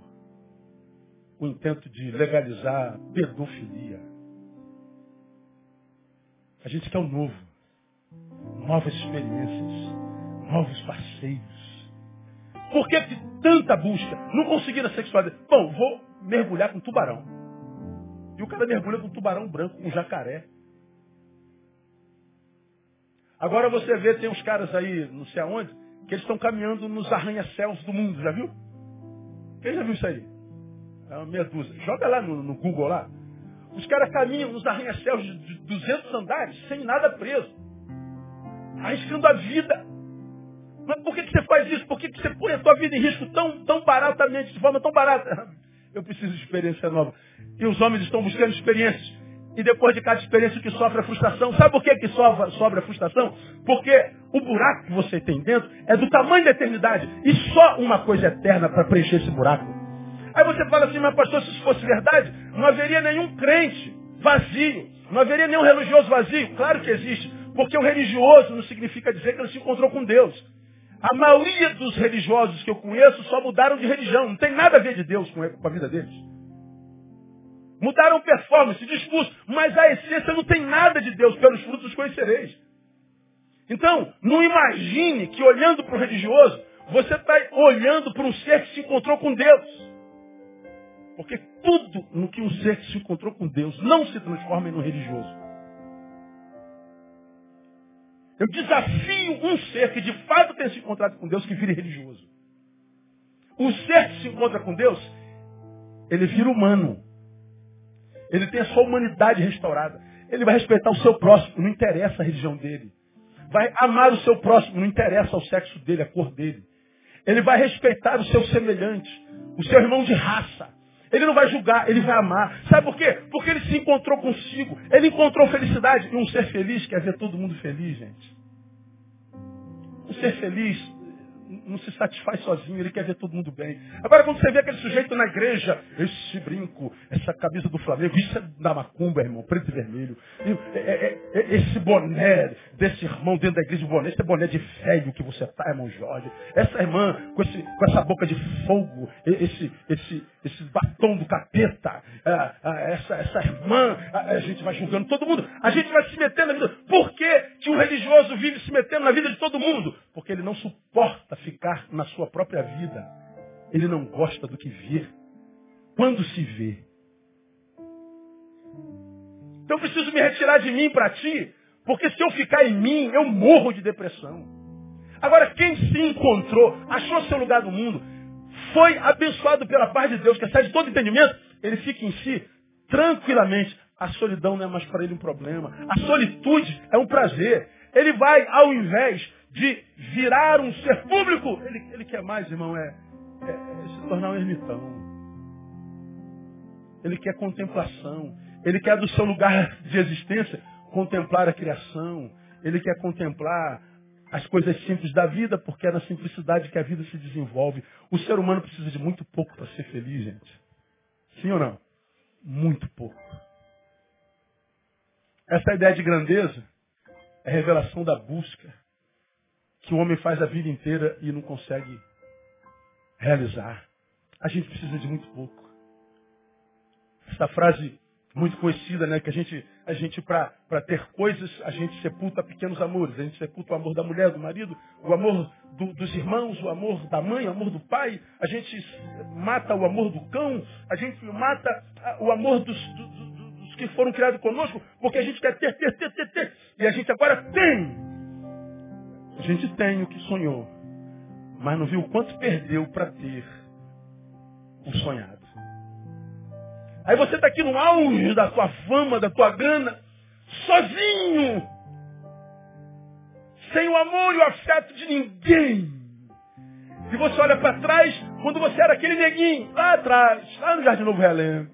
o intento de legalizar pedofilia. A gente quer o um novo. Novas experiências. Novos passeios. Por que tanta busca? Não conseguir a sexualidade. Bom, vou mergulhar com tubarão. E o cara mergulha com tubarão branco, com jacaré. Agora você vê, tem uns caras aí, não sei aonde, que eles estão caminhando nos arranha-céus do mundo, já viu? Quem já viu isso aí? É uma meia dúzia. Joga lá no, no Google lá. Os caras caminham nos arranha-céus de 200 andares, sem nada preso. Arriscando a vida. Mas por que, que você faz isso? Por que, que você põe a tua vida em risco tão, tão baratamente, de forma tão barata? Eu preciso de experiência nova. E os homens estão buscando experiências. E depois de cada experiência que sofre a frustração. Sabe por que, que sobra, sobra a frustração? Porque o buraco que você tem dentro é do tamanho da eternidade. E só uma coisa eterna para preencher esse buraco. Aí você fala assim, mas pastor, se isso fosse verdade, não haveria nenhum crente vazio. Não haveria nenhum religioso vazio. Claro que existe. Porque o religioso não significa dizer que ele se encontrou com Deus. A maioria dos religiosos que eu conheço só mudaram de religião. Não tem nada a ver de Deus com a vida deles. Mudaram performance, discurso, mas a essência não tem nada de Deus. Pelos frutos os conhecereis. Então, não imagine que olhando para o religioso, você está olhando para um ser que se encontrou com Deus. Porque tudo no que um ser que se encontrou com Deus não se transforma em um religioso. Eu desafio um ser que de fato tem se encontrado com Deus que vire religioso. O ser que se encontra com Deus, ele vira humano. Ele tem a sua humanidade restaurada. Ele vai respeitar o seu próximo, não interessa a religião dele. Vai amar o seu próximo, não interessa o sexo dele, a cor dele. Ele vai respeitar o seu semelhante, o seu irmão de raça. Ele não vai julgar, ele vai amar. Sabe por quê? Porque ele se encontrou consigo. Ele encontrou felicidade. E um ser feliz quer ver todo mundo feliz, gente. Um ser feliz não se satisfaz sozinho, ele quer ver todo mundo bem. Agora, quando você vê aquele sujeito na igreja, esse brinco, essa camisa do Flamengo, isso é da macumba, irmão, preto e vermelho. É, é, é, esse boné desse irmão dentro da igreja, boné, esse boné de velho que você tá, irmão Jorge. Essa irmã com, esse, com essa boca de fogo, esse, esse, esse batom do capeta, essa, essa irmã, a, gente vai julgando todo mundo. A gente vai se metendo na vida. Por que, que um religioso vive se metendo na vida de todo mundo? Porque ele não suporta ficar na sua própria vida. Ele não gosta do que vê. Quando se vê. Então eu preciso me retirar de mim para ti, porque se eu ficar em mim, eu morro de depressão. Agora, quem se encontrou, achou seu lugar no mundo, foi abençoado pela paz de Deus, que sai de todo entendimento, ele fica em si tranquilamente. A solidão não é mais para ele um problema. A solitude é um prazer. Ele vai, ao invés de virar um ser público, ele, ele quer mais, irmão, é, é, é se tornar um ermitão. Ele quer contemplação. Ele quer do seu lugar de existência contemplar a criação. Ele quer contemplar as coisas simples da vida, porque é na simplicidade que a vida se desenvolve. O ser humano precisa de muito pouco para ser feliz, gente. Sim ou não? Muito pouco. Essa ideia de grandeza é revelação da busca que o homem faz a vida inteira e não consegue realizar. A gente precisa de muito pouco. Essa frase muito conhecida, né? Que a gente, a gente para ter coisas, a gente sepulta pequenos amores. A gente sepulta o amor da mulher, do marido, o amor do, dos irmãos, o amor da mãe, o amor do pai. A gente mata o amor do cão. A gente mata o amor dos, do, do, dos que foram criados conosco, porque a gente quer ter, ter, ter, ter, ter. E a gente agora tem. A gente tem o que sonhou, mas não viu o quanto perdeu para ter o sonhado. Aí você está aqui no auge da tua fama, da tua grana, sozinho, sem o amor e o afeto de ninguém. E você olha para trás, quando você era aquele neguinho, lá atrás, lá no Jardim Novo Relento,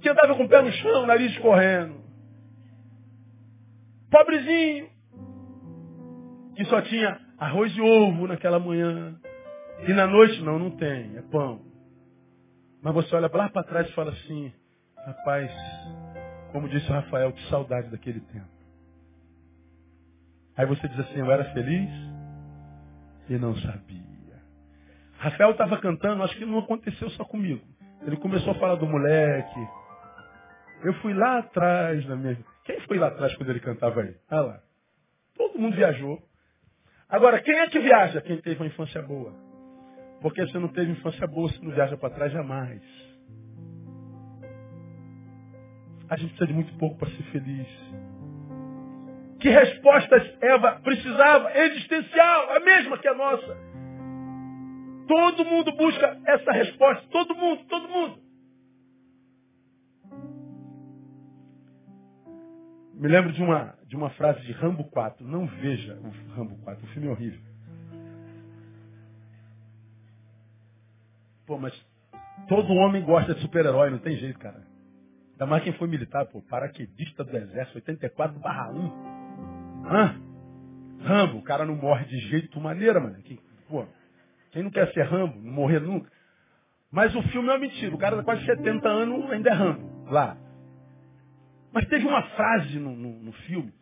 que andava com o pé no chão, nariz escorrendo. Pobrezinho, que só tinha arroz e ovo naquela manhã. E na noite, não, não tem, é pão. Mas você olha lá para trás e fala assim, rapaz, como disse o Rafael, que saudade daquele tempo. Aí você diz assim, eu era feliz e não sabia. Rafael estava cantando, acho que não aconteceu só comigo. Ele começou a falar do moleque. Eu fui lá atrás na minha Quem foi lá atrás quando ele cantava aí? Ah lá. Todo mundo viajou. Agora, quem é que viaja? Quem teve uma infância boa. Porque você não teve infância boa, você não viaja para trás jamais. A gente precisa de muito pouco para ser feliz. Que respostas Eva precisava? Existencial, a mesma que a nossa. Todo mundo busca essa resposta. Todo mundo, todo mundo. Me lembro de uma, de uma frase de Rambo 4. Não veja o Rambo 4, o filme é horrível. Pô, mas todo homem gosta de super-herói, não tem jeito, cara. Ainda mais quem foi militar, pô, paraquedista do exército, 84 barra 1. Hã? Rambo, o cara não morre de jeito maneira, mano. Quem, pô, quem não quer ser Rambo, não morrer nunca. Mas o filme é uma mentira. O cara tá quase 70 anos ainda é Rambo, lá. Mas teve uma frase no, no, no filme,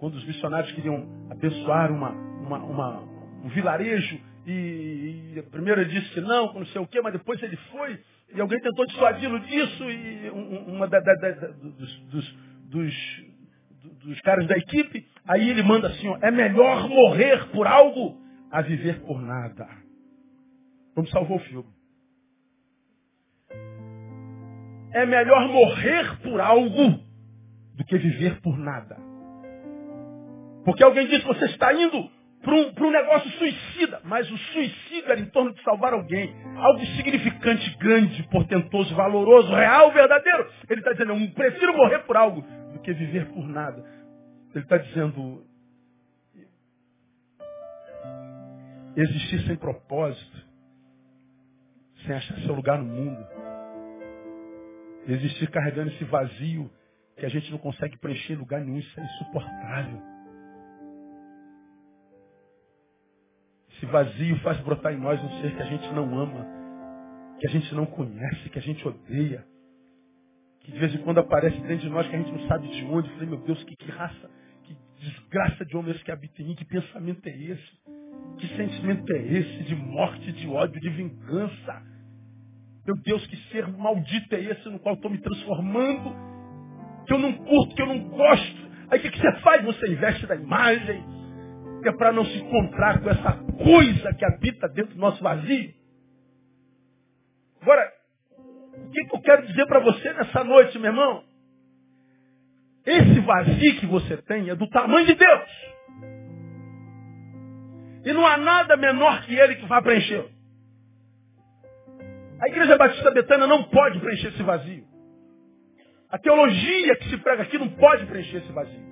quando os missionários queriam abençoar uma, uma, uma, um vilarejo e, e primeiro ele disse que não, não sei o quê, mas depois ele foi, e alguém tentou dissuadi-lo disso, e uma da, da, da, dos, dos, dos, dos, caras da equipe, aí ele manda assim, ó, é melhor morrer por algo a viver por nada. Vamos salvar o filme. É melhor morrer por algo do que viver por nada. Porque alguém disse, você está indo para um, um, negócio suicida. Mas o suicídio era em torno de salvar alguém. Algo significante, grande, portentoso, valoroso, real, verdadeiro. Ele está dizendo, eu prefiro morrer por algo do que viver por nada. Ele está dizendo, existir sem propósito, sem achar seu lugar no mundo. Existir carregando esse vazio que a gente não consegue preencher em lugar nenhum, isso é insuportável. Esse vazio faz brotar em nós um ser que a gente não ama, que a gente não conhece, que a gente odeia. Que de vez em quando aparece dentro de nós que a gente não sabe de onde. Eu falei, meu Deus, que, que raça, que desgraça de homem esse que habita em mim, que pensamento é esse? Que sentimento é esse de morte, de ódio, de vingança? Meu Deus, que ser maldito é esse no qual estou me transformando? Que eu não curto, que eu não gosto. Aí o que, que você faz? Você investe na imagem, que é para não se encontrar com essa coisa que habita dentro do nosso vazio. Agora, o que, eu quero dizer para você nessa noite, meu irmão? Esse vazio que você tem é do tamanho de Deus. E não há nada menor que ele que vai preencher. A igreja batista betana não pode preencher esse vazio. A teologia que se prega aqui não pode preencher esse vazio.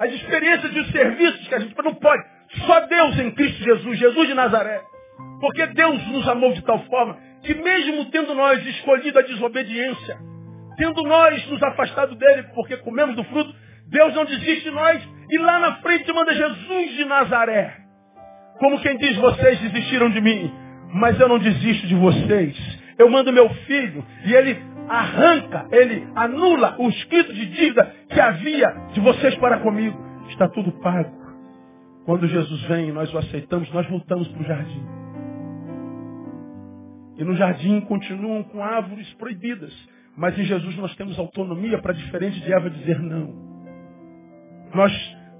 As experiências e os serviços que a gente não pode. Só Deus em Cristo Jesus, Jesus de Nazaré. Porque Deus nos amou de tal forma que mesmo tendo nós escolhido a desobediência, tendo nós nos afastado dele porque comemos do fruto, Deus não desiste de nós e lá na frente manda Jesus de Nazaré. Como quem diz, vocês desistiram de mim, mas eu não desisto de vocês. Eu mando meu filho e ele arranca, ele anula o escrito de dívida que havia de vocês para comigo. Está tudo pago. Quando Jesus vem e nós o aceitamos, nós voltamos para o jardim. E no jardim continuam com árvores proibidas. Mas em Jesus nós temos autonomia para, diferente de Eva, dizer não. Nós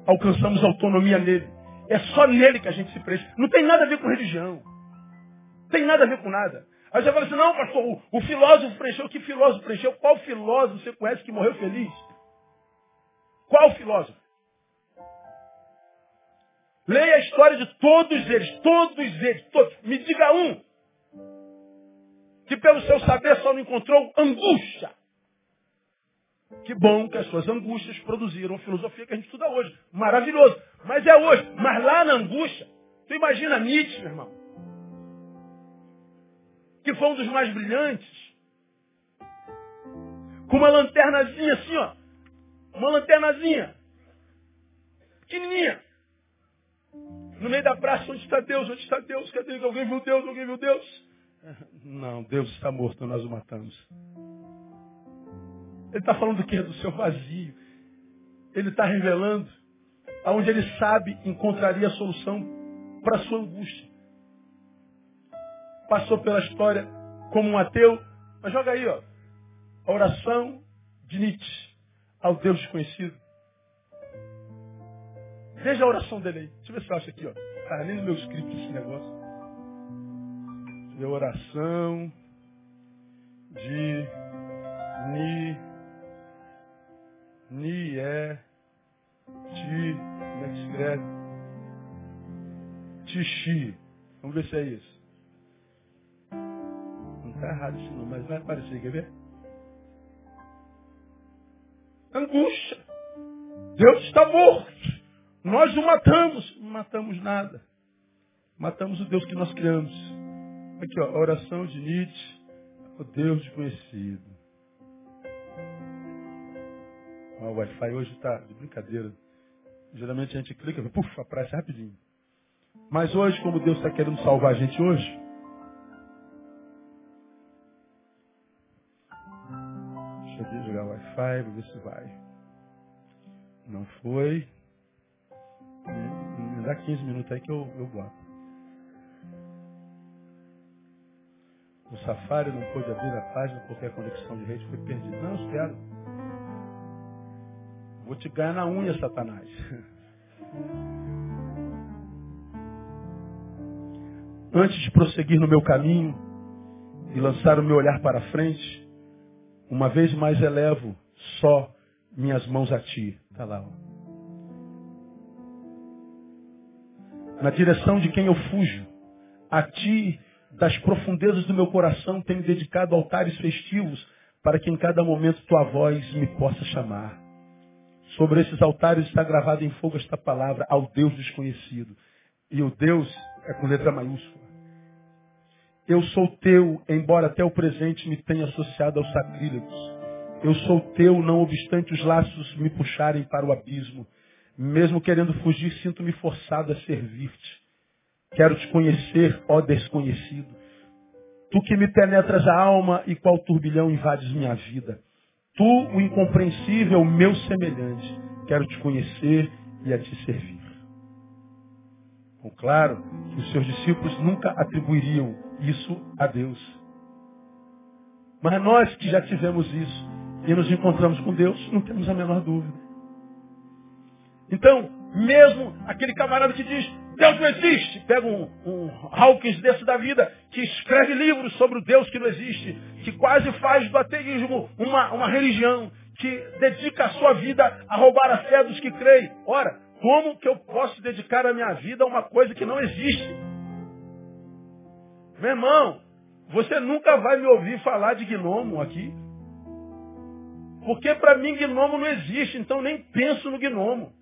alcançamos autonomia nele. É só nele que a gente se preenche. Não tem nada a ver com religião. Tem nada a ver com nada. Aí você fala assim, não, pastor, o, o filósofo preencheu. Que filósofo preencheu? Qual filósofo você conhece que morreu feliz? Qual filósofo? Leia a história de todos eles, todos eles, todos. Me diga um que pelo seu saber só não encontrou angústia. Que bom que as suas angústias produziram filosofia que a gente estuda hoje. Maravilhoso. Mas é hoje. Mas lá na angústia, tu imagina Nietzsche, meu irmão que foi um dos mais brilhantes, com uma lanternazinha assim, ó. Uma lanternazinha. Pequenininha. No meio da praça, onde está Deus? Onde está Deus? Cadê? Alguém viu Deus? Alguém viu Deus? Não, Deus está morto, nós o matamos. Ele está falando do que? Do seu vazio. Ele está revelando aonde ele sabe encontraria a solução para a sua angústia passou pela história como um ateu. Mas joga aí, ó. A oração de Nietzsche ao Deus desconhecido. Veja a oração dele aí. Deixa eu ver se eu acho aqui, ó. Tá nem no meu script esse negócio. Deixa eu ver a oração de Ni. Ni é. Ti. Como é que escreve? Tixi. Vamos ver se é isso. Está errado isso não, mas vai aparecer, quer ver? Angústia. Deus está morto. Nós o matamos. Não matamos nada. Matamos o Deus que nós criamos. Aqui, ó, a oração de Nietzsche, o Deus desconhecido. O Wi-Fi hoje está de brincadeira. Geralmente a gente clica, puf, aparece rapidinho. Mas hoje, como Deus está querendo salvar a gente hoje, Wi-Fi, vou ver se vai. Não foi. Me dá 15 minutos aí que eu, eu boto. O Safari não pôde abrir a página porque a conexão de rede foi perdida. Não, espero. Vou te ganhar na unha, Satanás. Antes de prosseguir no meu caminho e lançar o meu olhar para frente, uma vez mais elevo só minhas mãos a ti. Está lá. Ó. Na direção de quem eu fujo. A ti, das profundezas do meu coração, tenho dedicado altares festivos para que em cada momento tua voz me possa chamar. Sobre esses altares está gravada em fogo esta palavra, ao Deus desconhecido. E o Deus é com letra maiúscula. Eu sou teu, embora até o presente me tenha associado aos sacrílegos. Eu sou teu, não obstante os laços me puxarem para o abismo. Mesmo querendo fugir, sinto-me forçado a servir-te. Quero te conhecer, ó desconhecido. Tu que me penetras a alma e qual turbilhão invades minha vida. Tu, o incompreensível, meu semelhante. Quero te conhecer e a te servir. Bom, claro que os seus discípulos nunca atribuiriam isso a Deus. Mas nós que já tivemos isso e nos encontramos com Deus, não temos a menor dúvida. Então, mesmo aquele camarada que diz, Deus não existe, pega um, um Hawkins desse da vida, que escreve livros sobre o Deus que não existe, que quase faz do ateísmo uma, uma religião, que dedica a sua vida a roubar a fé dos que creem. Ora, como que eu posso dedicar a minha vida a uma coisa que não existe? Meu irmão, você nunca vai me ouvir falar de gnomo aqui. Porque para mim gnomo não existe, então nem penso no gnomo.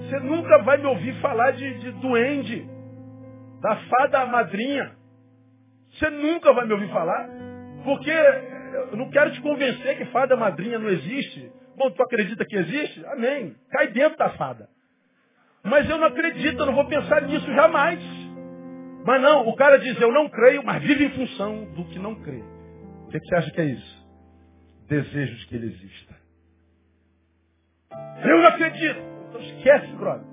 Você nunca vai me ouvir falar de, de duende, da fada madrinha. Você nunca vai me ouvir falar, porque eu não quero te convencer que fada madrinha não existe. Bom, tu acredita que existe? Amém. Cai dentro da fada. Mas eu não acredito, eu não vou pensar nisso jamais. Mas não, o cara diz, eu não creio, mas vive em função do que não crê. O que, que você acha que é isso? Desejos que ele exista. Eu não acredito. Então esquece, brother.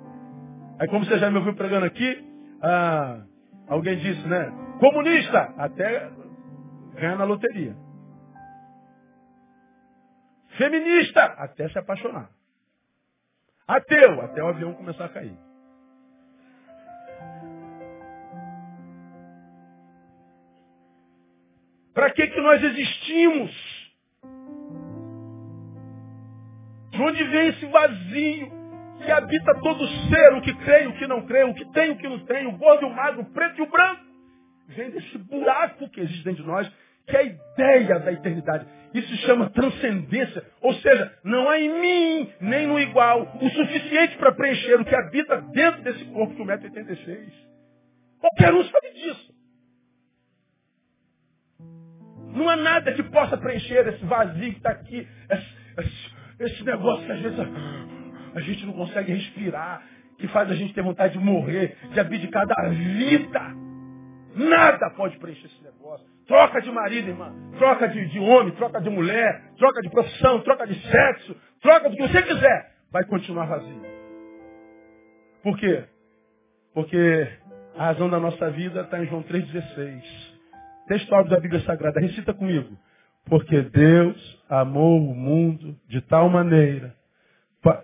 Aí como você já me ouviu pregando aqui, ah, alguém disse, né? Comunista, até ganha na loteria. Feminista, até se apaixonar. Ateu, até o avião começar a cair. Para que, que nós existimos? De onde vem esse vazio que habita todo ser, o que crê, o que não crê, o que tem, o que não tem, o gordo e o magro, o preto e o branco? Vem desse buraco que existe dentro de nós, que é a ideia da eternidade. Isso se chama transcendência. Ou seja, não há em mim, nem no igual, o suficiente para preencher o que habita dentro desse corpo de 1,86m. Qualquer um sabe disso. Não há nada que possa preencher esse vazio que está aqui, esse, esse, esse, negócio que às vezes a, a gente não consegue respirar, que faz a gente ter vontade de morrer, de abdicar da vida. Nada pode preencher esse negócio. Troca de marido, irmã. Troca de, de homem, troca de mulher, troca de profissão, troca de sexo, troca do que você quiser. Vai continuar vazio. Por quê? Porque a razão da nossa vida está em João 3,16. Texto áudio da Bíblia Sagrada. Recita comigo. Porque Deus amou o mundo de tal maneira,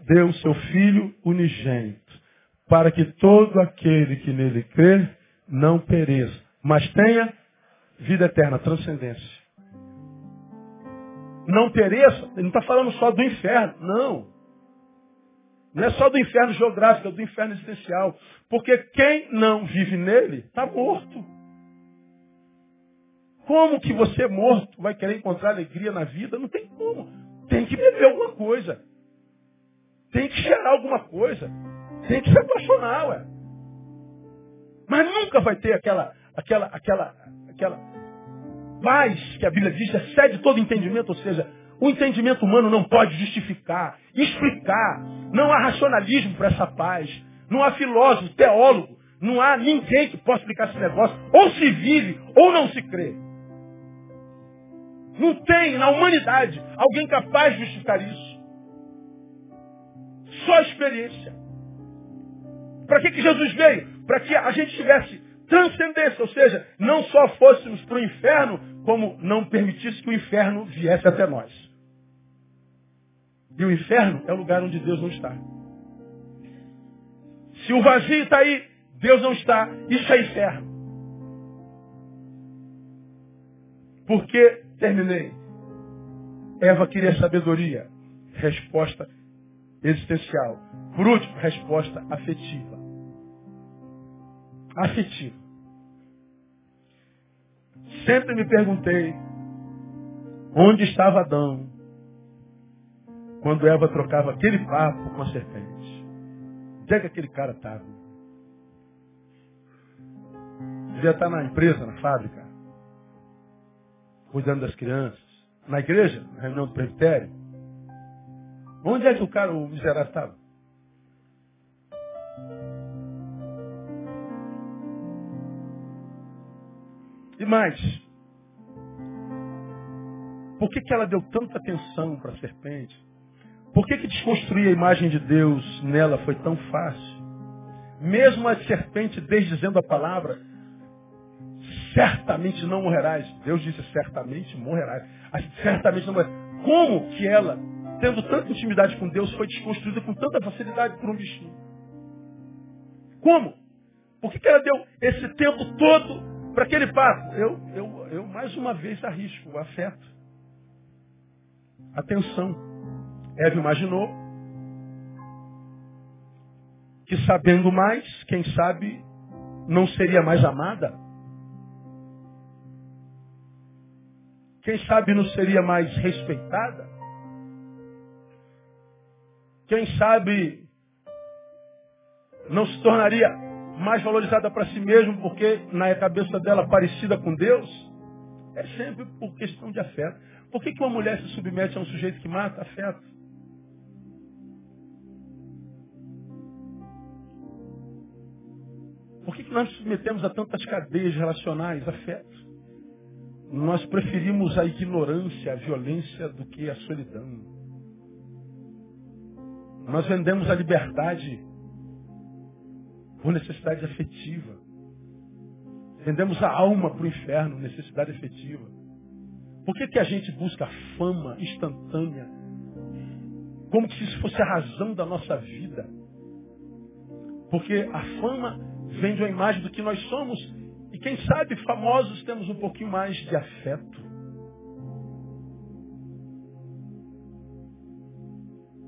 deu seu Filho unigênito, para que todo aquele que nele crer não pereça, mas tenha vida eterna, transcendência. Não pereça, ele não está falando só do inferno, não. Não é só do inferno geográfico, é do inferno existencial. Porque quem não vive nele está morto. Como que você morto vai querer encontrar alegria na vida? Não tem como. Tem que beber alguma coisa. Tem que cheirar alguma coisa. Tem que se apaixonar, ué. Mas nunca vai ter aquela, aquela, aquela, aquela paz que a Bíblia diz, excede todo entendimento, ou seja, o entendimento humano não pode justificar, explicar. Não há racionalismo para essa paz. Não há filósofo, teólogo. Não há ninguém que possa explicar esse negócio. Ou se vive, ou não se crê. Não tem na humanidade alguém capaz de justificar isso. Só a experiência. Para que, que Jesus veio? Para que a gente tivesse transcendência, ou seja, não só fôssemos para o inferno, como não permitisse que o inferno viesse até nós. E o inferno é o lugar onde Deus não está. Se o vazio está aí, Deus não está, isso é inferno. Porque, terminei, Eva queria sabedoria, resposta existencial. Por último, resposta afetiva afetivo. Sempre me perguntei onde estava Adão quando Eva trocava aquele papo com a serpente. Onde é que aquele cara estava? Devia estar na empresa, na fábrica, cuidando das crianças. Na igreja, na reunião do presbitério. Onde é que o cara, o miserável, estava? E mais, por que, que ela deu tanta atenção para a serpente? Por que, que desconstruir a imagem de Deus nela foi tão fácil? Mesmo a serpente desdizendo a palavra, certamente não morrerás. Deus disse certamente morrerás. Certamente não morrerás. Como que ela, tendo tanta intimidade com Deus, foi desconstruída com tanta facilidade por um bichinho? Como? Por que, que ela deu esse tempo todo para aquele papo? Eu, eu, eu mais uma vez arrisco o afeto. Atenção. Eva imaginou que sabendo mais, quem sabe não seria mais amada. Quem sabe não seria mais respeitada? Quem sabe não se tornaria mais valorizada para si mesmo porque na cabeça dela parecida com Deus? É sempre por questão de afeto. Por que, que uma mulher se submete a um sujeito que mata? Afeto. Por que, que nós nos submetemos a tantas cadeias relacionais? Afeto. Nós preferimos a ignorância, a violência do que a solidão. Nós vendemos a liberdade por necessidade afetiva. Vendemos a alma para o inferno, necessidade afetiva. Por que, que a gente busca fama instantânea? Como se isso fosse a razão da nossa vida. Porque a fama vende a imagem do que nós somos quem sabe, famosos, temos um pouquinho mais de afeto.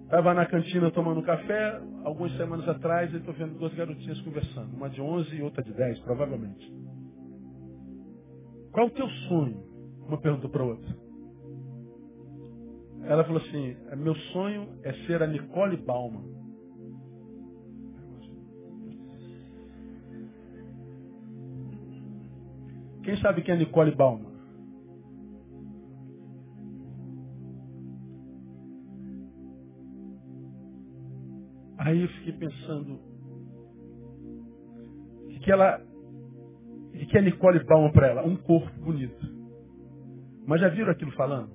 Estava na cantina tomando café, algumas semanas atrás, e estou vendo duas garotinhas conversando. Uma de 11 e outra de 10, provavelmente. Qual o teu sonho? Uma perguntou para a outra. Ela falou assim, meu sonho é ser a Nicole Bauman. Quem sabe quem é Nicole Bauman? Aí eu fiquei pensando, que ela, que é Nicole Bauman para ela? Um corpo bonito. Mas já viram aquilo falando?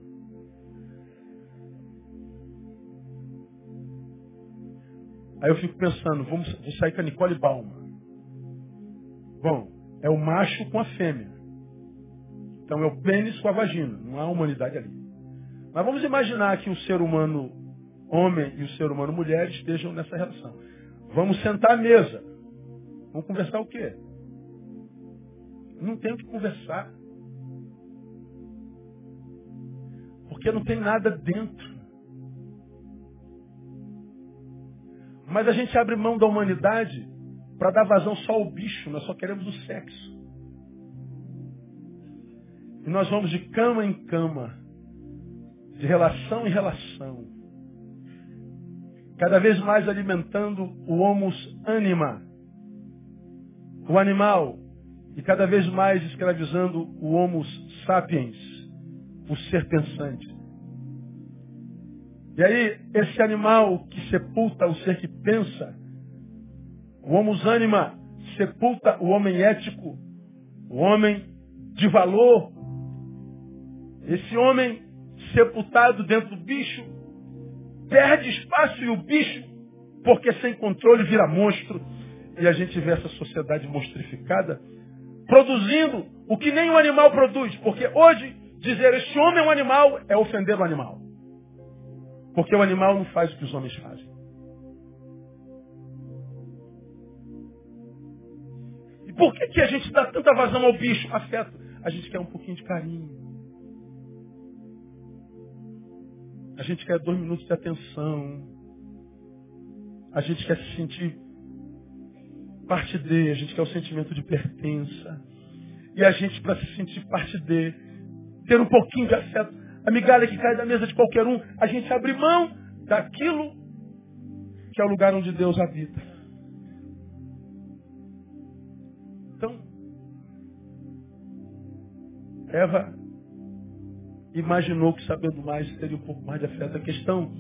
Aí eu fico pensando, vamos, vou sair com a Nicole Bauman. Bom, é o macho com a fêmea. Então é o pênis com a vagina, não há humanidade ali. Mas vamos imaginar que o ser humano homem e o ser humano mulher estejam nessa relação. Vamos sentar à mesa. Vamos conversar o quê? Não tem o que conversar. Porque não tem nada dentro. Mas a gente abre mão da humanidade para dar vazão só ao bicho. Nós só queremos o sexo. E nós vamos de cama em cama, de relação em relação, cada vez mais alimentando o homus anima, o animal, e cada vez mais escravizando o homus sapiens, o ser pensante. E aí, esse animal que sepulta o ser que pensa, o homus anima, sepulta o homem ético, o homem de valor, esse homem sepultado dentro do bicho perde espaço e o bicho, porque sem controle vira monstro. E a gente vê essa sociedade monstrificada produzindo o que nem o animal produz. Porque hoje dizer esse homem é um animal é ofender o animal. Porque o animal não faz o que os homens fazem. E por que, que a gente dá tanta vazão ao bicho? Afeto. A gente quer um pouquinho de carinho. A gente quer dois minutos de atenção. A gente quer se sentir parte de, a gente quer o sentimento de pertença. E a gente, para se sentir parte de, ter um pouquinho de afeto, a migalha que cai da mesa de qualquer um, a gente abre mão daquilo que é o lugar onde Deus habita. Então, Eva imaginou que sabendo mais teria um pouco mais de afeto. A questão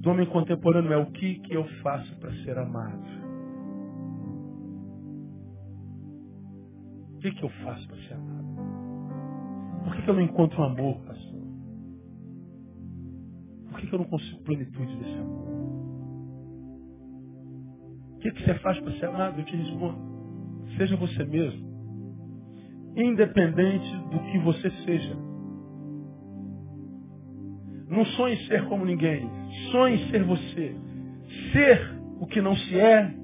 do homem contemporâneo é o que, que eu faço para ser amado? O que, que eu faço para ser amado? Por que, que eu não encontro amor, pastor? Por que, que eu não consigo plenitude desse amor? O que, que você faz para ser amado? Eu te respondo. Seja você mesmo. Independente do que você seja. Não sonhe ser como ninguém. Sonhe ser você. Ser o que não se é.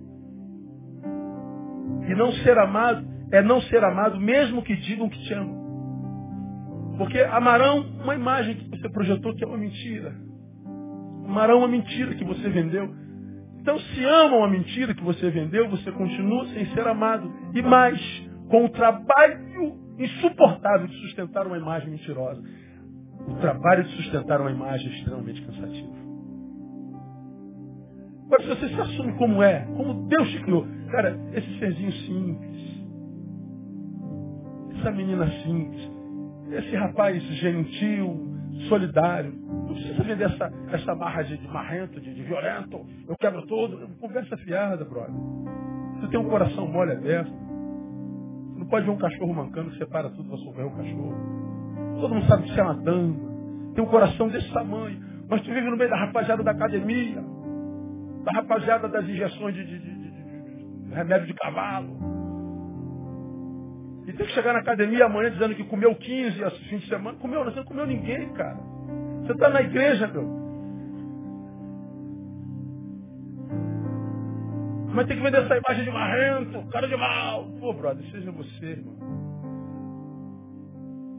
E não ser amado é não ser amado, mesmo que digam que te amam. Porque amarão uma imagem que você projetou que é uma mentira. Amarão uma mentira que você vendeu. Então, se amam a mentira que você vendeu, você continua sem ser amado. E mais, com o trabalho insuportável de sustentar uma imagem mentirosa. O trabalho de sustentar uma imagem é extremamente cansativo. Agora, se você se assume como é, como Deus te criou, cara, esse serzinho simples, essa menina simples, esse rapaz gentil, solidário, não precisa vender essa, essa barra de, de marrento, de, de, violento, eu quebro tudo. Conversa fiada, brother. Você tem um coração mole aberto. Você não pode ver um cachorro mancando, separa tudo para socorrer o cachorro. Todo mundo sabe que você é uma dama. Tem um coração desse tamanho. Mas tu vive no meio da rapaziada da academia, da rapaziada das injeções de, de, de, de remédio de cavalo. E tem que chegar na academia amanhã dizendo que comeu 15 esse fim de semana. Comeu, você não comeu ninguém, cara. Você está na igreja, meu. Mas tem que vender essa imagem de marrento, cara de mal. Pô, brother, seja você, irmão.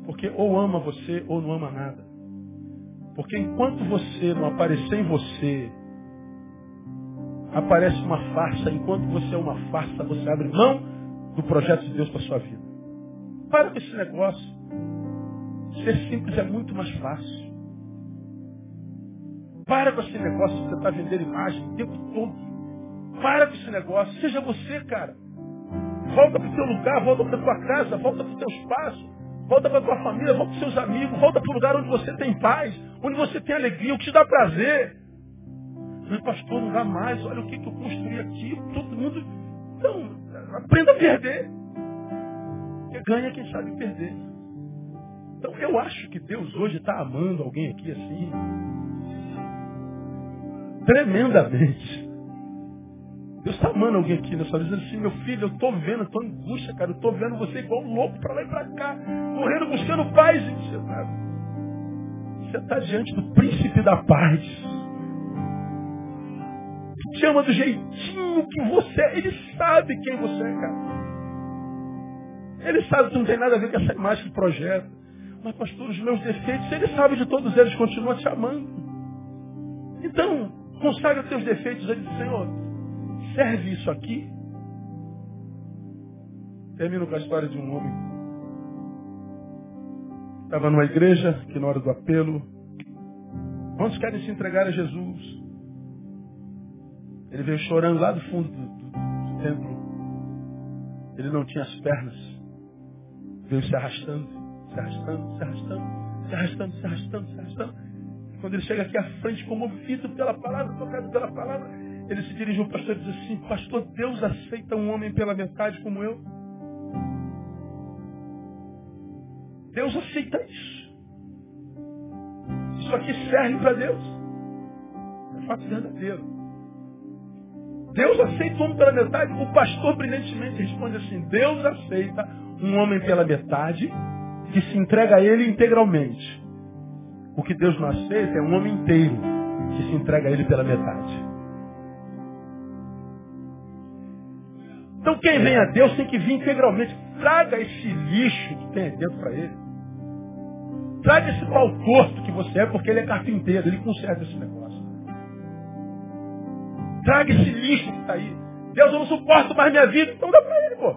Porque ou ama você ou não ama nada. Porque enquanto você não aparecer em você, aparece uma farsa. Enquanto você é uma farsa, você abre mão do projeto de Deus para sua vida. Para com esse negócio. Ser simples é muito mais fácil. Para com esse negócio de tá vendendo imagem o tempo todo. Para com esse negócio. Seja você, cara. Volta para o teu lugar, volta para a tua casa, volta para o teu espaço. Volta para tua família, volta para seus amigos, volta para o lugar onde você tem paz, onde você tem alegria, o que te dá prazer. Mas, pastor, não dá mais, olha o que, que eu construí aqui, todo mundo. Então, aprenda a perder. Porque ganha quem sabe perder. Então eu acho que Deus hoje está amando alguém aqui assim. Tremendamente. Deus está amando alguém aqui nessa vida, dizendo assim, meu filho, eu estou vendo, estou em angústia, cara, eu estou vendo você igual louco para lá e para cá, correndo buscando paz. Você está diante do príncipe da paz. Que te ama do jeitinho que você é. Ele sabe quem você é, cara. Ele sabe que não tem nada a ver com essa imagem que projeta. Mas, pastor, os meus defeitos, ele sabe de todos eles, continua te amando. Então, consagra teus defeitos a ele, Senhor, serve isso aqui? Termino com a história de um homem. Estava numa igreja que na hora do apelo, quantos querem se entregar a Jesus? Ele veio chorando lá do fundo do, do, do templo. Ele não tinha as pernas. Veio se arrastando, se arrastando, se arrastando, se arrastando, se arrastando, se arrastando. Quando ele chega aqui à frente, comovido pela palavra, tocado pela palavra, ele se dirigiu ao pastor e diz assim, pastor, Deus aceita um homem pela metade como eu? Deus aceita isso. Isso aqui serve para Deus. É fato verdadeiro. Deus aceita um homem pela metade? O pastor brilhantemente responde assim, Deus aceita um homem pela metade que se entrega a ele integralmente. O que Deus não aceita é um homem inteiro que se entrega a ele pela metade. Então quem vem a Deus tem que vir integralmente. Traga esse lixo que tem dentro para ele. Traga esse pau torto que você é, porque ele é carpinteiro, ele conserta esse negócio. Traga esse lixo que está aí. Deus, eu não suporto mais minha vida, então dá para ele, pô.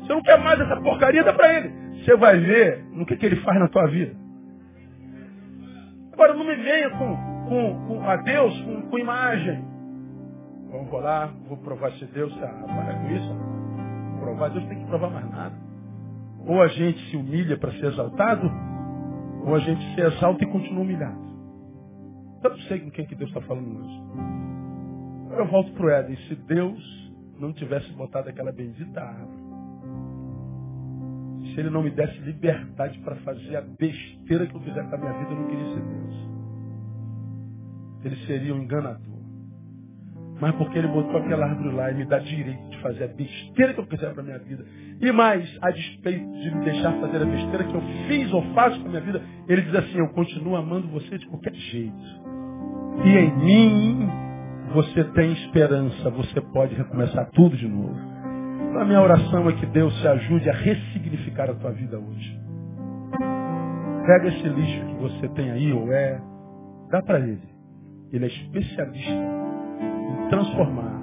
Você não quer mais essa porcaria, dá para ele. Você vai ver no que, que ele faz na tua vida. Agora não me venha com, com, com a Deus com, com imagem. Vamos lá, vou provar se Deus. Ah, para com isso. Provar, Deus tem que provar mais nada. Ou a gente se humilha para ser exaltado, ou a gente se exalta e continua humilhado. Eu não sei com quem que Deus está falando. Agora eu volto para o Éden. Se Deus não tivesse botado aquela bendita árvore, Se ele não me desse liberdade para fazer a besteira que eu quiser com a minha vida, eu não queria ser Deus. Ele seria um enganador. Mas porque ele botou aquela árvore lá e me dá direito de fazer a besteira que eu quiser para a minha vida. E mais, a despeito de me deixar fazer a besteira que eu fiz ou faço com a minha vida, ele diz assim, eu continuo amando você de qualquer jeito. E em mim você tem esperança, você pode recomeçar tudo de novo. Então, a minha oração é que Deus te ajude a ressignificar a tua vida hoje. Pega esse lixo que você tem aí, ou é, dá para ele. Ele é especialista em transformar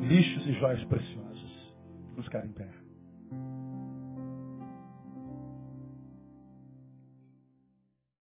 lixos em joias preciosas. Vamos ficar em pé.